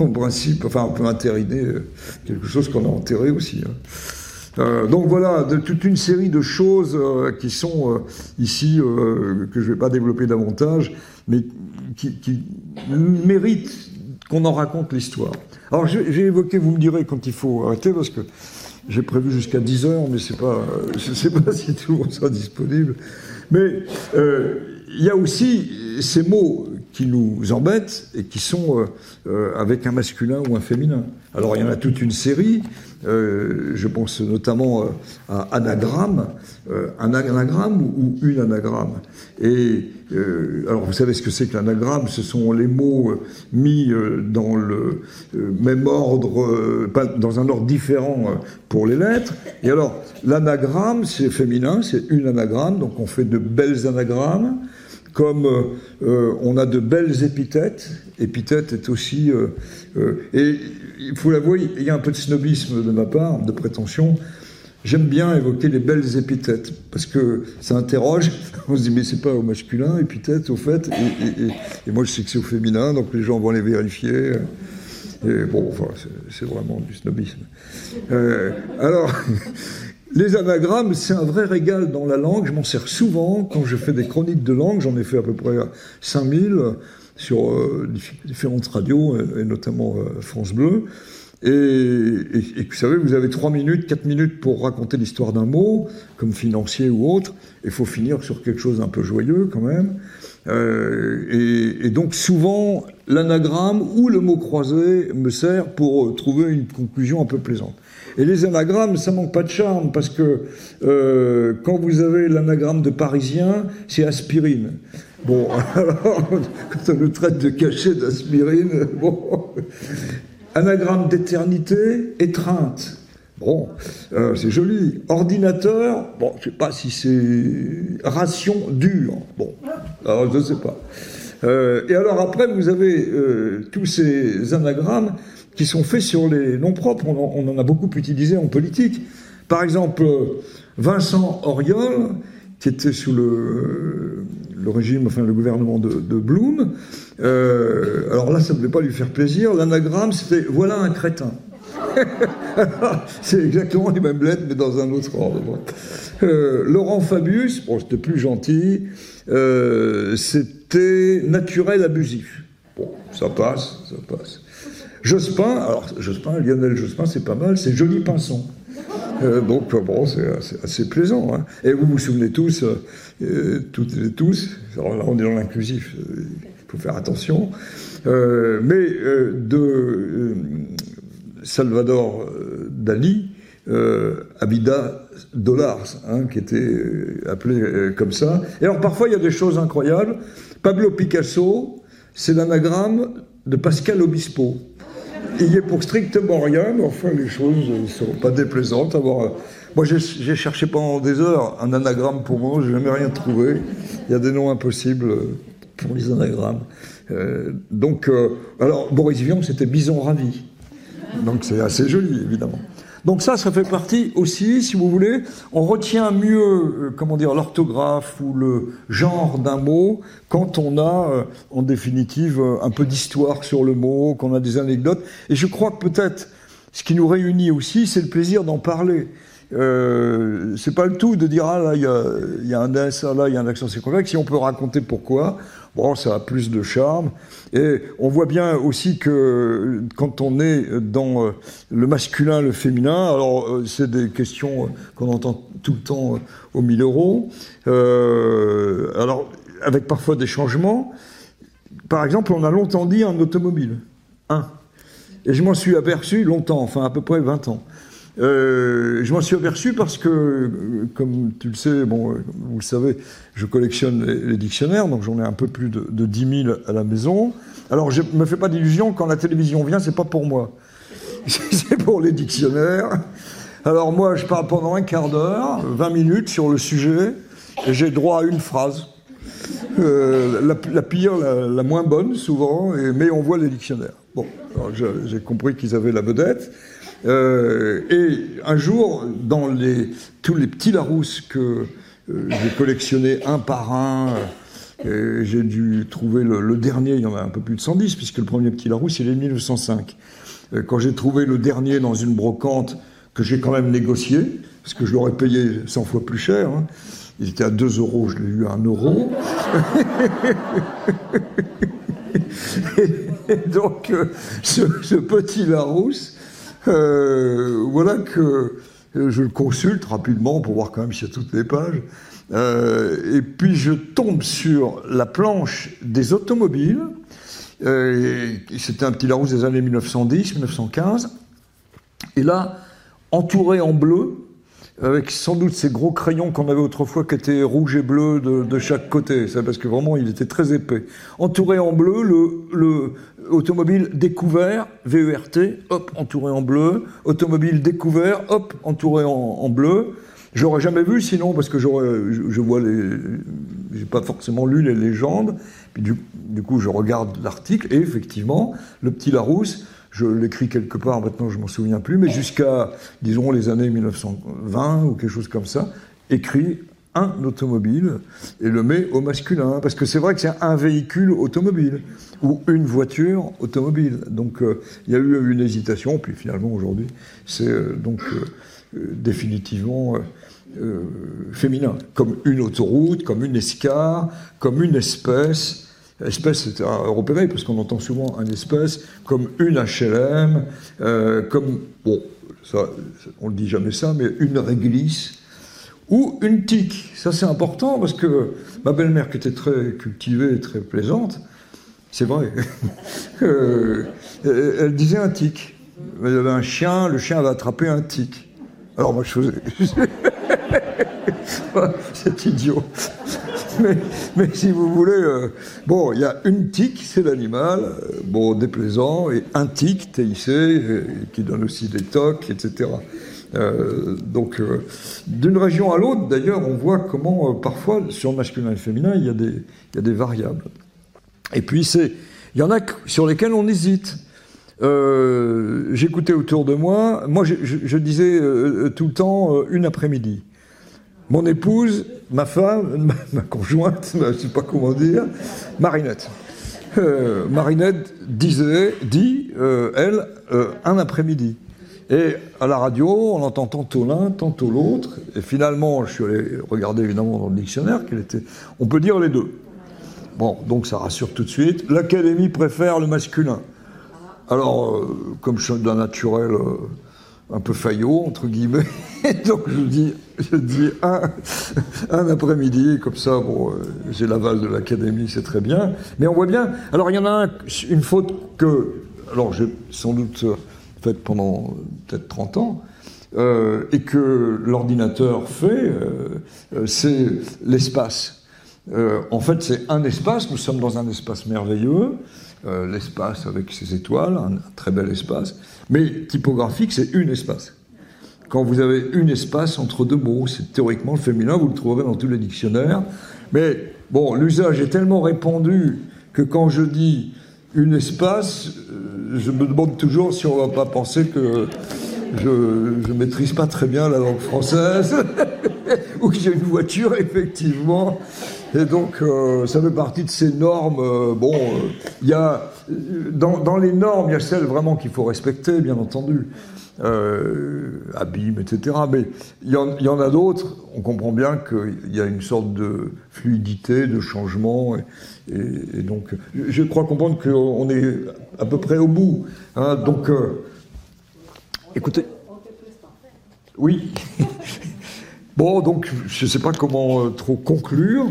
en principe. Enfin, on peut entériner euh, quelque chose qu'on a enterré aussi. Hein. Euh, donc voilà, de, toute une série de choses qui sont ici, que je ne vais pas développer davantage, mais qui, qui méritent qu'on en raconte l'histoire. Alors j'ai évoqué, vous me direz quand il faut arrêter, parce que j'ai prévu jusqu'à 10 heures, mais c'est pas, je ne sais pas si tout le monde sera disponible. Mais euh, il y a aussi ces mots qui nous embêtent et qui sont euh, euh, avec un masculin ou un féminin. Alors il y en a toute une série. Je pense notamment à anagramme, un anagramme ou une anagramme. Alors vous savez ce que c'est que l'anagramme? Ce sont les mots mis dans le même ordre, pas dans un ordre différent pour les lettres. Et alors l'anagramme, c'est féminin, c'est une anagramme, donc on fait de belles anagrammes comme euh, on a de belles épithètes. Épithète est aussi... Euh, euh, et il faut l'avouer, il y a un peu de snobisme de ma part, de prétention. J'aime bien évoquer les belles épithètes, parce que ça interroge. On se dit, mais c'est pas au masculin, épithète, au fait. Et, moi, je sais que c'est au féminin, donc les gens vont les vérifier. Et bon, enfin, c'est vraiment du snobisme. alors, Les anagrammes, c'est un vrai régal dans la langue. Je m'en sers souvent quand je fais des chroniques de langue. J'en ai fait à peu près 5000 sur euh, différentes radios, et notamment euh, France Bleu. Et, vous savez, vous avez 3 minutes, 4 minutes pour raconter l'histoire d'un mot, comme financier ou autre. Il faut finir sur quelque chose d'un peu joyeux quand même. Euh, et, donc souvent, l'anagramme ou le mot croisé me sert pour trouver une conclusion un peu plaisante. Et les anagrammes, ça manque pas de charme, parce que euh, quand vous avez l'anagramme de parisien, c'est aspirine. Bon, alors, quand on nous traite de cachet d'aspirine, bon. Anagramme d'éternité, étreinte. Bon, euh, c'est joli. Ordinateur, bon, je sais pas si c'est ration dure. Bon, je ne sais pas. Euh, et alors après, vous avez euh, tous ces anagrammes qui sont faits sur les noms propres. On en, a beaucoup utilisé en politique. Par exemple, Vincent Auriol, qui était sous le, régime, enfin le gouvernement de, de Blum. Euh, alors là, ça ne devait pas lui faire plaisir. L'anagramme, c'était voilà un crétin. c'est exactement les mêmes lettres, mais dans un autre ordre. Euh, Laurent Fabius, bon, c'était plus gentil, euh, c'était naturel abusif. Bon, ça passe, ça passe. Jospin, alors Jospin, Lionel Jospin, c'est pas mal, c'est joli pinson. Euh, donc bon, c'est assez, plaisant. Hein. Et vous vous souvenez tous, euh, toutes et tous, alors là on est dans l'inclusif, il faut faire attention, mais de Salvador Dali, Abida Dollars, hein, qui était appelé comme ça. Et alors parfois il y a des choses incroyables. Pablo Picasso, c'est l'anagramme de Pascal Obispo. Il est pour strictement rien, mais enfin, les choses ne sont pas déplaisantes. Moi, j'ai cherché pendant des heures un anagramme pour moi, je n'ai jamais rien trouvé. Il y a des noms impossibles pour les anagrammes. Euh, donc, euh, alors, Boris Vian, c'était Bison Ravi. Donc, c'est assez joli, évidemment. Donc ça, ça fait partie aussi, si vous voulez, on retient mieux, euh, comment dire, l'orthographe ou le genre d'un mot quand on a, euh, en définitive, euh, un peu d'histoire sur le mot, qu'on a des anecdotes. Et je crois que peut-être, ce qui nous réunit aussi, c'est le plaisir d'en parler. Euh, c'est pas le tout de dire ah là il y a, y a, un S, là il y a un accent circonflexe. Si on peut raconter pourquoi, bon ça a plus de charme. Et on voit bien aussi que quand on est dans euh, le masculin, le féminin, alors euh, c'est des questions qu'on entend tout le temps aux 1000 euros. alors avec parfois des changements. Par exemple, on a longtemps dit un automobile, un. Et je m'en suis aperçu longtemps, enfin à peu près 20 ans. Euh, je m'en suis aperçu parce que, comme tu le sais, bon, euh, vous le savez, je collectionne les, dictionnaires, donc j'en ai un peu plus de, de 10 000 à la maison. Alors je me fais pas d'illusion, quand la télévision vient, c'est pas pour moi. c'est pour les dictionnaires. Alors moi, je parle pendant un quart d'heure, 20 minutes sur le sujet, et j'ai droit à une phrase. Euh, la, pire, la, moins bonne souvent, mais on voit les dictionnaires. Bon, j'ai compris qu'ils avaient la vedette. Et un jour, dans les, tous les petits Larousse que j'ai collectionnés un par un, j'ai dû trouver le, dernier, il y en a un peu plus de 110, puisque le premier petit Larousse, il est de 1905. Quand j'ai trouvé le dernier dans une brocante que j'ai quand même négocié, parce que je l'aurais payé 100 fois plus cher, hein, il était à 2 euros, je l'ai eu à 1 euro. et, donc, euh, ce, petit Larousse, euh, voilà que je le consulte rapidement pour voir quand même s'il y a toutes les pages. Euh, et puis je tombe sur la planche des automobiles. C'était un petit Larousse des années 1910-1915. Et là, entouré en bleu, avec sans doute ces gros crayons qu'on avait autrefois qui étaient rouges et bleus de, chaque côté, c'est parce que vraiment il était très épais. Entouré en bleu, le, automobile découvert, VERT, hop, entouré en bleu, automobile découvert, hop, entouré en, bleu. J'aurais jamais vu sinon parce que j'aurais, je, vois les, j'ai pas forcément lu les légendes. Puis du, du coup, je regarde l'article et effectivement, le petit Larousse je l'écris quelque part, maintenant je m'en souviens plus, mais jusqu'à, disons, les années 1920 ou quelque chose comme ça, écrit un automobile et le met au masculin, parce que c'est vrai que c'est un véhicule automobile ou une voiture automobile. Donc euh, il y a eu une hésitation, puis finalement aujourd'hui c'est euh, donc euh, définitivement féminin, comme une autoroute, comme une escar, comme une espèce, Espèce, c'est un repéré, parce qu'on entend souvent un espèce comme une HLM, euh, comme, bon, ça, on ne dit jamais ça, mais une réglisse, ou une tique. Ça, c'est important, parce que ma belle-mère, qui était très cultivée très plaisante, c'est vrai, euh, elle disait un tic. Y avait un chien, le chien avait attrapé un tic. Alors moi, je faisais... c'est idiot. mais, si vous voulez, euh, bon, il y a une tique, c'est l'animal, euh, bon, déplaisant, et un tic, TIC, euh, qui donne aussi des tocs, etc. donc, d'une région à l'autre, d'ailleurs, on voit comment, parfois, sur masculin et féminin, il y, a des, variables. Et puis, c'est, il y en a sur lesquels on hésite. J'écoutais autour de moi, moi je disais tout le temps une après-midi. Mon épouse, ma femme, ma, conjointe, je ne sais pas comment dire, Marinette. Euh, Marinette disait, dit, euh, elle, euh, un après-midi. Et à la radio, on entend tantôt l'un, tantôt l'autre. Et finalement, je suis allé regarder évidemment dans le dictionnaire qu'elle était. On peut dire les deux. Bon, donc ça rassure tout de suite. L'Académie préfère le masculin. Alors, comme je suis d'un naturel un peu faillot, entre guillemets. donc je dis, je dis un, un après-midi, comme ça, bon, euh, j'ai l'aval de l'académie, c'est très bien. Mais on voit bien. Alors il y en a une faute que, alors j'ai sans doute faite pendant peut-être 30 ans, euh, et que l'ordinateur fait, euh, c'est l'espace. en fait, c'est un espace, nous sommes dans un espace merveilleux, l'espace avec ses étoiles, un très bel espace. Mais typographique, c'est une espace. Quand vous avez une espace entre deux mots, c'est théoriquement le féminin, vous le trouverez dans tous les dictionnaires. Mais bon, l'usage est tellement répandu que quand je dis une espace, euh, je me demande toujours si on ne va pas penser que je ne maîtrise pas très bien la langue française, ou que j'ai une voiture, effectivement. Et donc, euh, ça fait partie de ces normes. Euh, bon, il y a dans, les normes, il y a celles vraiment qu'il faut respecter, bien entendu, euh, abîme, etc. Mais il y en, a d'autres, on comprend bien qu'il y a une sorte de fluidité, de changement, et, donc je crois comprendre qu'on est à peu près au bout. Hein. donc, euh, écoutez. Oui. bon, donc je ne sais pas comment euh, trop conclure,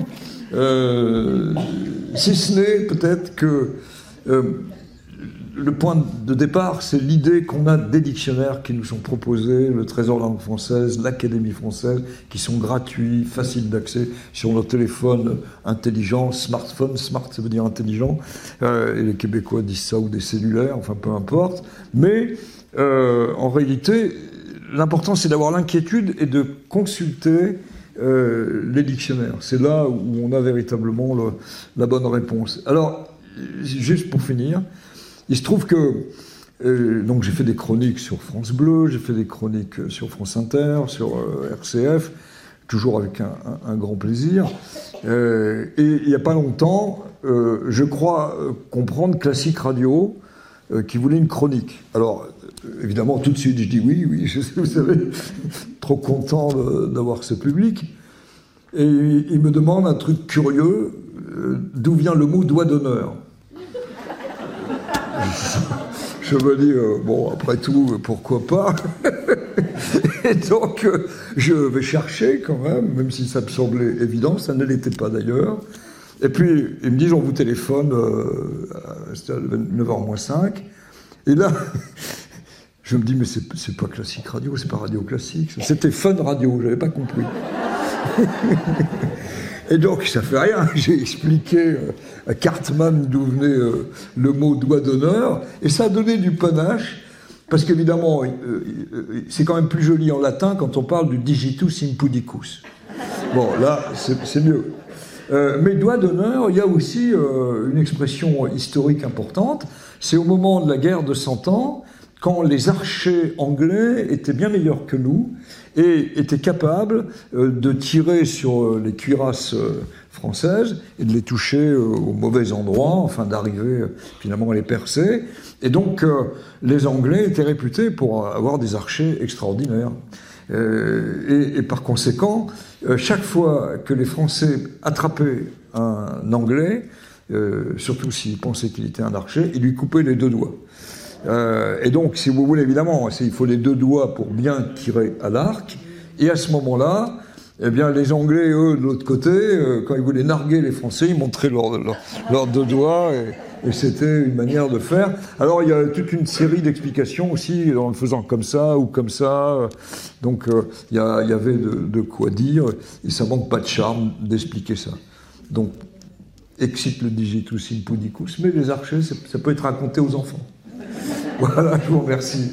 si ce n'est peut-être que euh, le point de départ, c'est l'idée qu'on a des dictionnaires qui nous sont proposés, le Trésor langue française, l'Académie française, qui sont gratuits, faciles d'accès sur nos téléphones intelligents, smartphones, smart ça veut dire intelligent, euh, et les Québécois disent ça ou des cellulaires, enfin peu importe. Mais euh, en réalité, l'important c'est d'avoir l'inquiétude et de consulter les dictionnaires. C'est là où on a véritablement la bonne réponse. Alors, juste pour finir, il se trouve que donc j'ai fait des chroniques sur France Bleu, j'ai fait des chroniques sur France Inter, sur RCF, toujours avec un, grand plaisir. et il n'y a pas longtemps, je crois comprendre Classique Radio, qui voulait une chronique. Alors, évidemment, tout de suite, je dis oui, oui, je vous savez, trop content d'avoir ce public. Et il me demande un truc curieux, euh, d'où vient le mot doigt d'honneur Je me dis, euh, bon, après tout, pourquoi pas Et donc, euh, je vais chercher quand même, même si ça me semblait évident, ça ne l'était pas d'ailleurs. Et puis, il me dit, on vous téléphone, c'était à 9h moins 5. Et là, je me dis, mais c'est pas classique radio, c'est pas radio classique. C'était fun radio, j'avais pas compris. Et donc, ça fait rien. J'ai expliqué euh, à Cartman d'où venait euh, le mot doigt d'honneur, et ça a donné du panache, parce qu'évidemment, euh, c'est quand même plus joli en latin quand on parle du digitus impudicus. Bon, là, c'est mieux. mais doigt d'honneur, il y a aussi une expression historique importante. C'est au moment de la guerre de Cent Ans, quand les archers anglais étaient bien meilleurs que nous et étaient capables euh, de tirer sur euh, les cuirasses euh, françaises et de les toucher au mauvais endroit, enfin d'arriver finalement à les percer. Et donc les Anglais étaient réputés pour avoir des archers extraordinaires. Et, par conséquent, chaque fois que les Français attrapaient un Anglais, surtout s'ils pensaient qu'il était un archer, ils lui coupaient les deux doigts. Euh, et donc, si vous voulez, évidemment, il faut les deux doigts pour bien tirer à l'arc. Et à ce moment-là, eh bien, les Anglais, eux, de l'autre côté, euh, quand ils voulaient narguer les Français, ils montraient leurs deux doigts. Et, c'était une manière de faire. Alors, il y a toute une série d'explications aussi, en le faisant comme ça ou comme ça. Donc, euh, il, y, avait de, quoi dire. Et ça manque pas de charme d'expliquer ça. Donc, excite le digitus impudicus. Mais les archers, ça peut être raconté aux enfants. Voilà, je vous remercie.